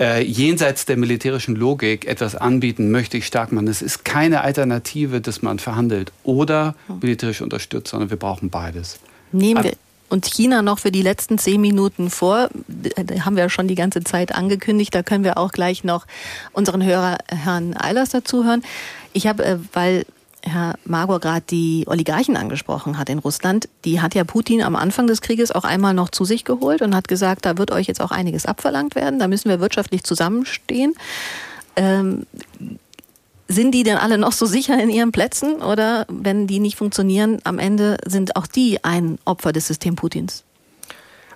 äh, jenseits der militärischen Logik etwas anbieten, möchte ich stark machen. Es ist keine Alternative, dass man verhandelt oder militärisch unterstützt, sondern wir brauchen beides. Nehmen wir uns China noch für die letzten zehn Minuten vor. Da haben wir ja schon die ganze Zeit angekündigt. Da können wir auch gleich noch unseren Hörer Herrn Eilers dazu hören. Ich habe, äh, weil Herr Magor gerade die Oligarchen angesprochen hat in Russland, die hat ja Putin am Anfang des Krieges auch einmal noch zu sich geholt und hat gesagt, da wird euch jetzt auch einiges abverlangt werden, da müssen wir wirtschaftlich zusammenstehen. Ähm, sind die denn alle noch so sicher in ihren Plätzen oder wenn die nicht funktionieren, am Ende sind auch die ein Opfer des Systems Putins?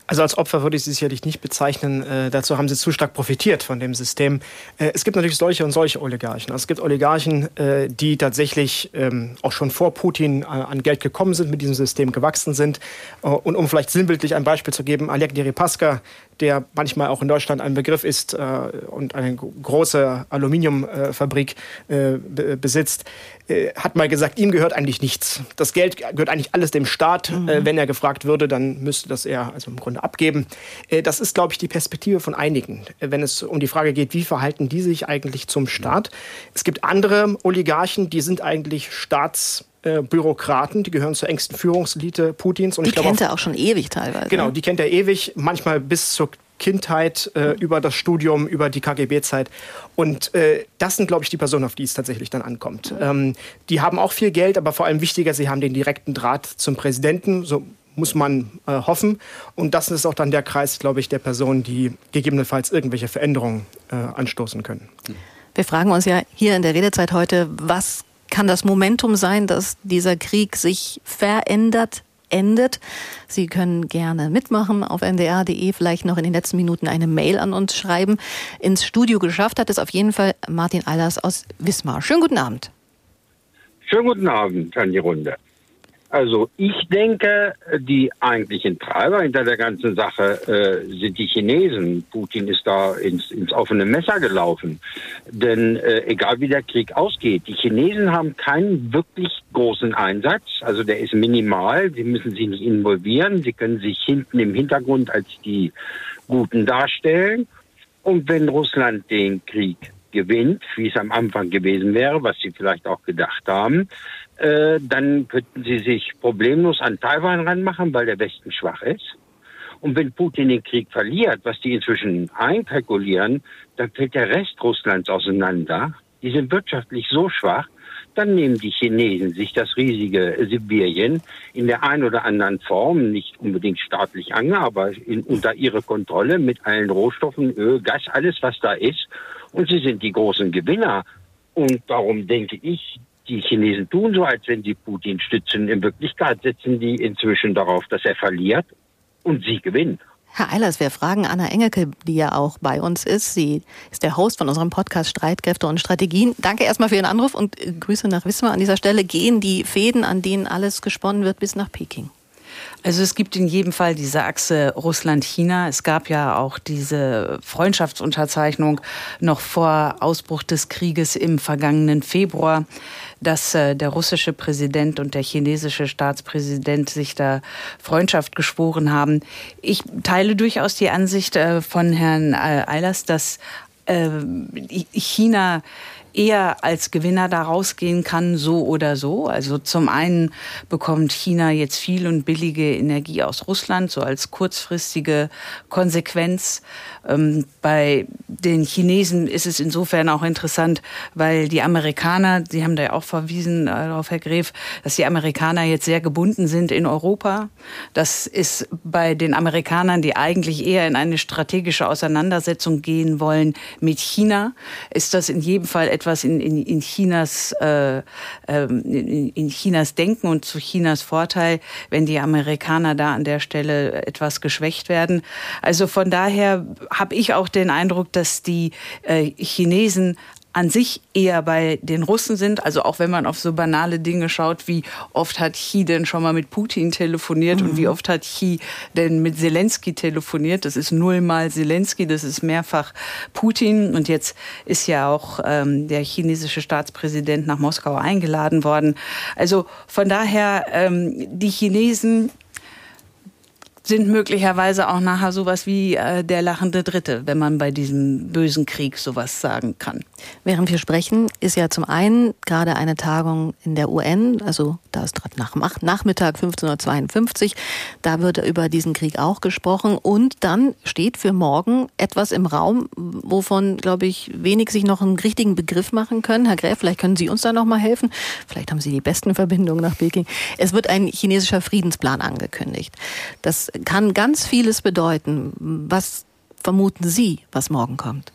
Also als Opfer würde ich sie sicherlich nicht bezeichnen. Äh, dazu haben sie zu stark profitiert von dem System. Äh, es gibt natürlich solche und solche Oligarchen. Also es gibt Oligarchen, äh, die tatsächlich ähm, auch schon vor Putin äh, an Geld gekommen sind, mit diesem System gewachsen sind. Äh, und um vielleicht sinnbildlich ein Beispiel zu geben, Alek Deripaska, der manchmal auch in Deutschland ein Begriff ist äh, und eine große Aluminiumfabrik äh, besitzt, äh, hat mal gesagt, ihm gehört eigentlich nichts. Das Geld gehört eigentlich alles dem Staat. Mhm. Äh, wenn er gefragt würde, dann müsste das er also im Grunde abgeben. Äh, das ist, glaube ich, die Perspektive von einigen, wenn es um die Frage geht, wie verhalten die sich eigentlich zum Staat. Es gibt andere Oligarchen, die sind eigentlich Staats Bürokraten, die gehören zur engsten Führungselite Putins. Und die ich kennt er auch schon ewig teilweise. Genau, die kennt er ewig, manchmal bis zur Kindheit, äh, über das Studium, über die KGB-Zeit. Und äh, das sind, glaube ich, die Personen, auf die es tatsächlich dann ankommt. Ähm, die haben auch viel Geld, aber vor allem wichtiger, sie haben den direkten Draht zum Präsidenten. So muss man äh, hoffen. Und das ist auch dann der Kreis, glaube ich, der Personen, die gegebenenfalls irgendwelche Veränderungen äh, anstoßen können. Wir fragen uns ja hier in der Redezeit heute, was kann das Momentum sein, dass dieser Krieg sich verändert, endet. Sie können gerne mitmachen auf ndr.de, vielleicht noch in den letzten Minuten eine Mail an uns schreiben. Ins Studio geschafft hat es auf jeden Fall Martin Eilers aus Wismar. Schönen guten Abend. Schönen guten Abend an die Runde. Also ich denke, die eigentlichen Treiber hinter der ganzen Sache äh, sind die Chinesen. Putin ist da ins, ins offene Messer gelaufen. Denn äh, egal wie der Krieg ausgeht, die Chinesen haben keinen wirklich großen Einsatz. Also der ist minimal. Sie müssen sich nicht involvieren. Sie können sich hinten im Hintergrund als die Guten darstellen. Und wenn Russland den Krieg gewinnt, wie es am Anfang gewesen wäre, was sie vielleicht auch gedacht haben, äh, dann könnten sie sich problemlos an Taiwan ranmachen, weil der Westen schwach ist. Und wenn Putin den Krieg verliert, was die inzwischen einkalkulieren, dann fällt der Rest Russlands auseinander. Die sind wirtschaftlich so schwach, dann nehmen die Chinesen sich das riesige Sibirien in der einen oder anderen Form, nicht unbedingt staatlich an, aber in, unter ihre Kontrolle mit allen Rohstoffen, Öl, Gas, alles was da ist. Und sie sind die großen Gewinner. Und darum denke ich, die Chinesen tun so, als wenn sie Putin stützen. In Wirklichkeit setzen die inzwischen darauf, dass er verliert und sie gewinnen. Herr Eilers, wir fragen Anna Engelke, die ja auch bei uns ist. Sie ist der Host von unserem Podcast Streitkräfte und Strategien. Danke erstmal für Ihren Anruf und Grüße nach Wismar. An dieser Stelle gehen die Fäden, an denen alles gesponnen wird, bis nach Peking. Also es gibt in jedem Fall diese Achse Russland-China. Es gab ja auch diese Freundschaftsunterzeichnung noch vor Ausbruch des Krieges im vergangenen Februar, dass äh, der russische Präsident und der chinesische Staatspräsident sich da Freundschaft geschworen haben. Ich teile durchaus die Ansicht äh, von Herrn äh, Eilers, dass äh, China eher als Gewinner da rausgehen kann, so oder so. Also zum einen bekommt China jetzt viel und billige Energie aus Russland, so als kurzfristige Konsequenz. Ähm, bei den Chinesen ist es insofern auch interessant, weil die Amerikaner, Sie haben da ja auch verwiesen äh, darauf, Herr Gref, dass die Amerikaner jetzt sehr gebunden sind in Europa. Das ist bei den Amerikanern, die eigentlich eher in eine strategische Auseinandersetzung gehen wollen mit China, ist das in jedem Fall etwas, etwas in, in, in Chinas äh, ähm, in, in Chinas Denken und zu Chinas Vorteil, wenn die Amerikaner da an der Stelle etwas geschwächt werden. Also von daher habe ich auch den Eindruck, dass die äh, Chinesen an sich eher bei den Russen sind. Also auch wenn man auf so banale Dinge schaut, wie oft hat Xi denn schon mal mit Putin telefoniert mhm. und wie mhm. oft hat Xi denn mit Zelensky telefoniert. Das ist nullmal Zelensky, das ist mehrfach Putin. Und jetzt ist ja auch ähm, der chinesische Staatspräsident nach Moskau eingeladen worden. Also von daher, ähm, die Chinesen sind möglicherweise auch nachher sowas wie äh, der lachende Dritte, wenn man bei diesem bösen Krieg sowas sagen kann. Während wir sprechen, ist ja zum einen gerade eine Tagung in der UN, also da ist gerade nach, Nachmittag 15.52 Uhr, da wird über diesen Krieg auch gesprochen und dann steht für morgen etwas im Raum, wovon, glaube ich, wenig sich noch einen richtigen Begriff machen können. Herr Gräf, vielleicht können Sie uns da noch mal helfen. Vielleicht haben Sie die besten Verbindungen nach Peking. Es wird ein chinesischer Friedensplan angekündigt. Das kann ganz vieles bedeuten. Was vermuten Sie, was morgen kommt?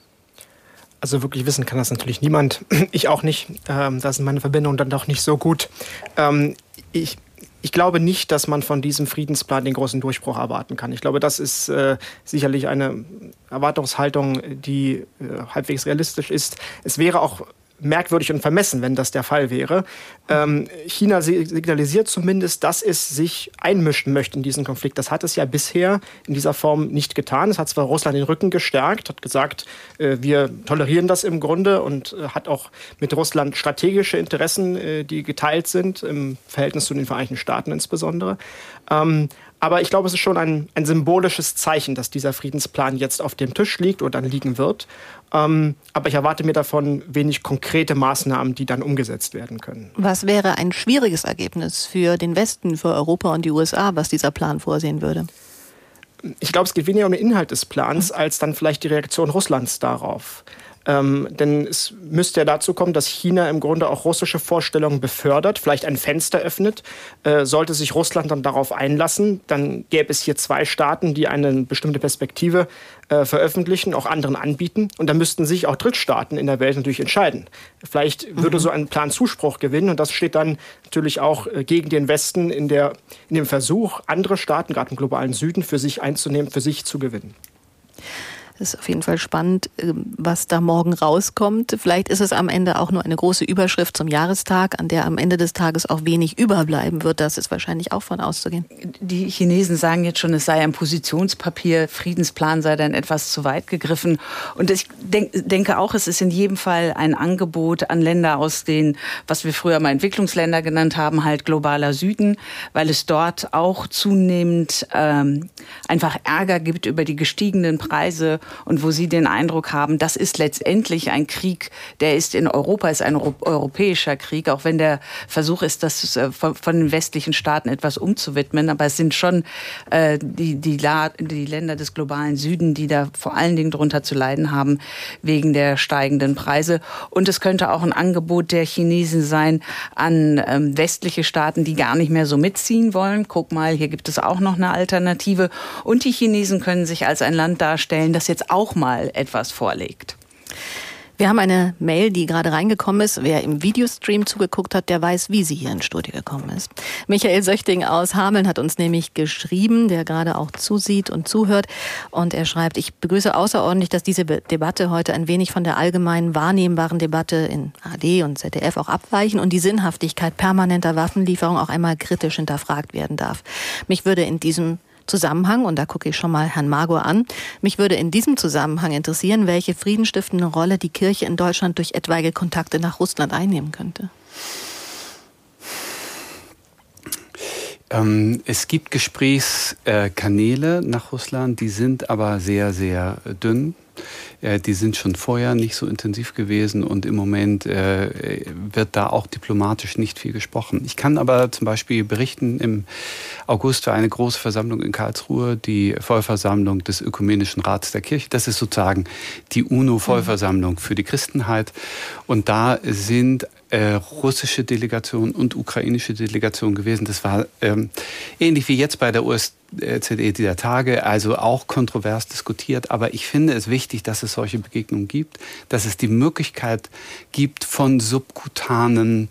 Also wirklich wissen kann das natürlich niemand. Ich auch nicht. Ähm, da sind meine Verbindungen dann doch nicht so gut. Ähm, ich, ich glaube nicht, dass man von diesem Friedensplan den großen Durchbruch erwarten kann. Ich glaube, das ist äh, sicherlich eine Erwartungshaltung, die äh, halbwegs realistisch ist. Es wäre auch merkwürdig und vermessen, wenn das der Fall wäre. Ähm, China signalisiert zumindest, dass es sich einmischen möchte in diesen Konflikt. Das hat es ja bisher in dieser Form nicht getan. Es hat zwar Russland den Rücken gestärkt, hat gesagt, äh, wir tolerieren das im Grunde und äh, hat auch mit Russland strategische Interessen, äh, die geteilt sind, im Verhältnis zu den Vereinigten Staaten insbesondere. Ähm, aber ich glaube, es ist schon ein, ein symbolisches Zeichen, dass dieser Friedensplan jetzt auf dem Tisch liegt oder dann liegen wird. Ähm, aber ich erwarte mir davon wenig konkrete Maßnahmen, die dann umgesetzt werden können. Was wäre ein schwieriges Ergebnis für den Westen, für Europa und die USA, was dieser Plan vorsehen würde? Ich glaube, es geht weniger um den Inhalt des Plans, als dann vielleicht die Reaktion Russlands darauf. Ähm, denn es müsste ja dazu kommen, dass China im Grunde auch russische Vorstellungen befördert, vielleicht ein Fenster öffnet. Äh, sollte sich Russland dann darauf einlassen, dann gäbe es hier zwei Staaten, die eine bestimmte Perspektive äh, veröffentlichen, auch anderen anbieten. Und da müssten sich auch Drittstaaten in der Welt natürlich entscheiden. Vielleicht würde mhm. so ein Plan Zuspruch gewinnen und das steht dann natürlich auch äh, gegen den Westen in, der, in dem Versuch, andere Staaten, gerade im globalen Süden, für sich einzunehmen, für sich zu gewinnen. Das ist auf jeden Fall spannend, ähm, was da morgen rauskommt. Vielleicht ist es am Ende auch nur eine große Überschrift zum Jahrestag, an der am Ende des Tages auch wenig überbleiben wird. Das ist wahrscheinlich auch von auszugehen. Die Chinesen sagen jetzt schon, es sei ein Positionspapier, Friedensplan sei dann etwas zu weit gegriffen. Und ich denk, denke auch, es ist in jedem Fall ein Angebot an Länder aus den, was wir früher mal Entwicklungsländer genannt haben, halt globaler Süden, weil es dort auch zunehmend ähm, einfach Ärger gibt über die gestiegenen Preise und wo Sie den Eindruck haben, das ist letztendlich ein Krieg, der ist in Europa, ist ein europäischer Krieg, auch wenn der Versuch ist, das äh, von, den westlichen Staaten etwas umzuwidmen. Aber es sind schon äh, die, die, die Länder des globalen Süden, die da vor allen Dingen drunter zu leiden haben, wegen der steigenden Preise. Und es könnte auch ein Angebot der Chinesen sein an ähm, westliche Staaten, die gar nicht mehr so mitziehen wollen. Guck mal, hier gibt es auch noch eine Alternative. Und die Chinesen können sich als ein Land darstellen, das jetzt jetzt auch mal etwas vorlegt. Wir haben eine Mail, die gerade reingekommen ist. Wer im Videostream zugeguckt hat, der weiß, wie sie hier ins Studio gekommen ist. Michael Söchting aus Hameln hat uns nämlich geschrieben, der gerade auch zusieht und zuhört. Und er schreibt, ich begrüße außerordentlich, dass diese Debatte heute ein wenig von der allgemeinen wahrnehmbaren Debatte in AD und ZDF auch abweichen und die Sinnhaftigkeit permanenter Waffenlieferung auch einmal kritisch hinterfragt werden darf. Mich würde in diesem Zusammenhang, und da gucke ich schon mal Herrn Margot an, mich würde in diesem Zusammenhang interessieren, welche friedenstiftende Rolle die Kirche in Deutschland durch etwaige Kontakte nach Russland einnehmen könnte. Ähm, es gibt Gesprächskanäle nach Russland, die sind aber sehr, sehr dünn. Äh, die sind schon vorher nicht so intensiv gewesen und im Moment äh, wird da auch diplomatisch nicht viel gesprochen. Ich kann aber zum Beispiel berichten, im August war eine große Versammlung in Karlsruhe, die Vollversammlung des Ökumenischen Rats der Kirche. Das ist sozusagen die UNO-Vollversammlung für die Christenheit. Und da sind äh, russische Delegation und ukrainische Delegation gewesen. Das war ähm, ähnlich wie jetzt bei der OSZE dieser Tage, also auch kontrovers diskutiert. Aber ich finde es wichtig, dass es solche Begegnungen gibt, dass es die Möglichkeit gibt von subkutanen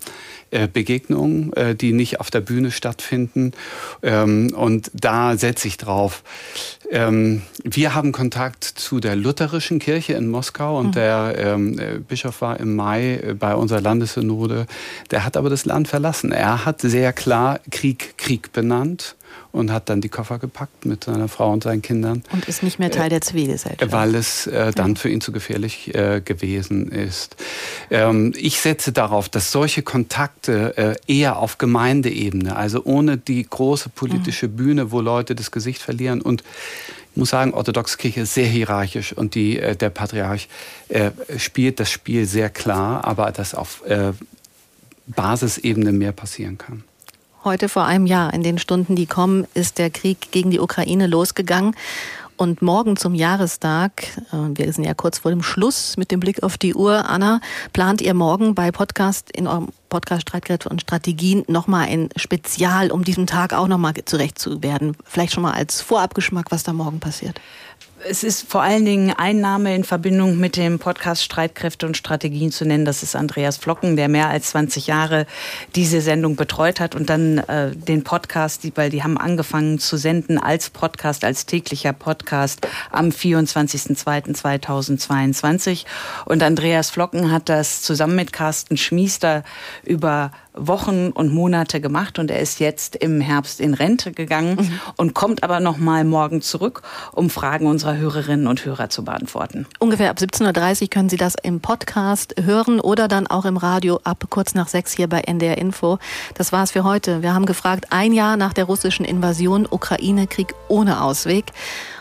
äh, Begegnungen, äh, die nicht auf der Bühne stattfinden. Ähm, und da setze ich drauf. Ähm, wir haben Kontakt zu der lutherischen Kirche in Moskau und mhm. der ähm, äh, Bischof war im Mai bei unserer Landessynode. Der hat aber das Land verlassen. Er hat sehr klar Krieg Krieg benannt und hat dann die Koffer gepackt mit seiner Frau und seinen Kindern. Und ist nicht mehr Teil äh, der Zivilgesellschaft. Weil es äh, dann für ihn zu gefährlich äh, gewesen ist. Ähm, ich setze darauf, dass solche Kontakte äh, eher auf Gemeindeebene, also ohne die große politische mhm. Bühne, wo Leute das Gesicht verlieren und ich muss sagen, orthodoxe Kirche ist sehr hierarchisch und die, äh, der Patriarch äh, spielt das Spiel sehr klar, aber dass auf Basisebene mehr passieren kann. Heute vor einem Jahr, in den Stunden, die kommen, ist der Krieg gegen die Ukraine losgegangen. Und morgen zum Jahrestag, äh, wir sind ja kurz vor dem Schluss mit dem Blick auf die Uhr, Anna, plant ihr morgen bei Podcast in eurem Podcast Streitkräfte und Strategien nochmal ein Spezial, um diesem Tag auch nochmal zurecht zu werden. Vielleicht schon mal als Vorabgeschmack, was da morgen passiert. Es ist vor allen Dingen ein Name in Verbindung mit dem Podcast Streitkräfte und Strategien zu nennen. Das ist Andreas Flocken, der mehr als 20 Jahre diese Sendung betreut hat und dann äh, den Podcast, die, weil die haben angefangen zu senden als Podcast, als täglicher Podcast am 24.02.2022. Und Andreas Flocken hat das zusammen mit Carsten Schmiester über Wochen und Monate gemacht und er ist jetzt im Herbst in Rente gegangen mhm. und kommt aber noch mal morgen zurück, um Fragen unserer Hörerinnen und Hörer zu beantworten. Ungefähr ab 17.30 Uhr können Sie das im Podcast hören oder dann auch im Radio ab kurz nach sechs hier bei NDR Info. Das war's für heute. Wir haben gefragt, ein Jahr nach der russischen Invasion, Ukraine-Krieg ohne Ausweg.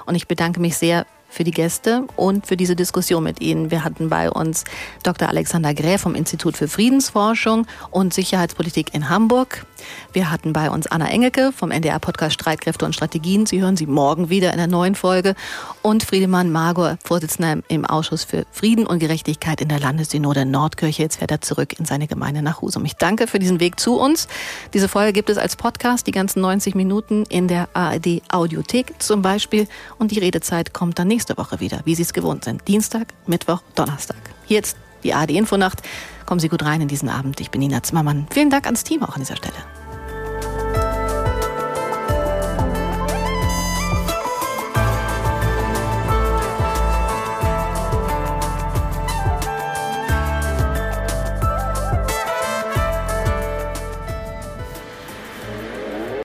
Und ich bedanke mich sehr für die Gäste und für diese Diskussion mit Ihnen. Wir hatten bei uns Dr. Alexander Gräf vom Institut für Friedensforschung und Sicherheitspolitik in Hamburg. Wir hatten bei uns Anna Engelke vom NDR-Podcast Streitkräfte und Strategien. Sie hören sie morgen wieder in der neuen Folge. Und Friedemann Margot, Vorsitzender im Ausschuss für Frieden und Gerechtigkeit in der Landessynode Nordkirche. Jetzt fährt er zurück in seine Gemeinde nach Husum. Ich danke für diesen Weg zu uns. Diese Folge gibt es als Podcast, die ganzen 90 Minuten in der ARD Audiothek zum Beispiel. Und die Redezeit kommt dann nächste Woche wieder, wie Sie es gewohnt sind. Dienstag, Mittwoch, Donnerstag. Jetzt die ARD Infonacht. Kommen Sie gut rein in diesen Abend. Ich bin Nina Zimmermann. Vielen Dank ans Team auch an dieser Stelle.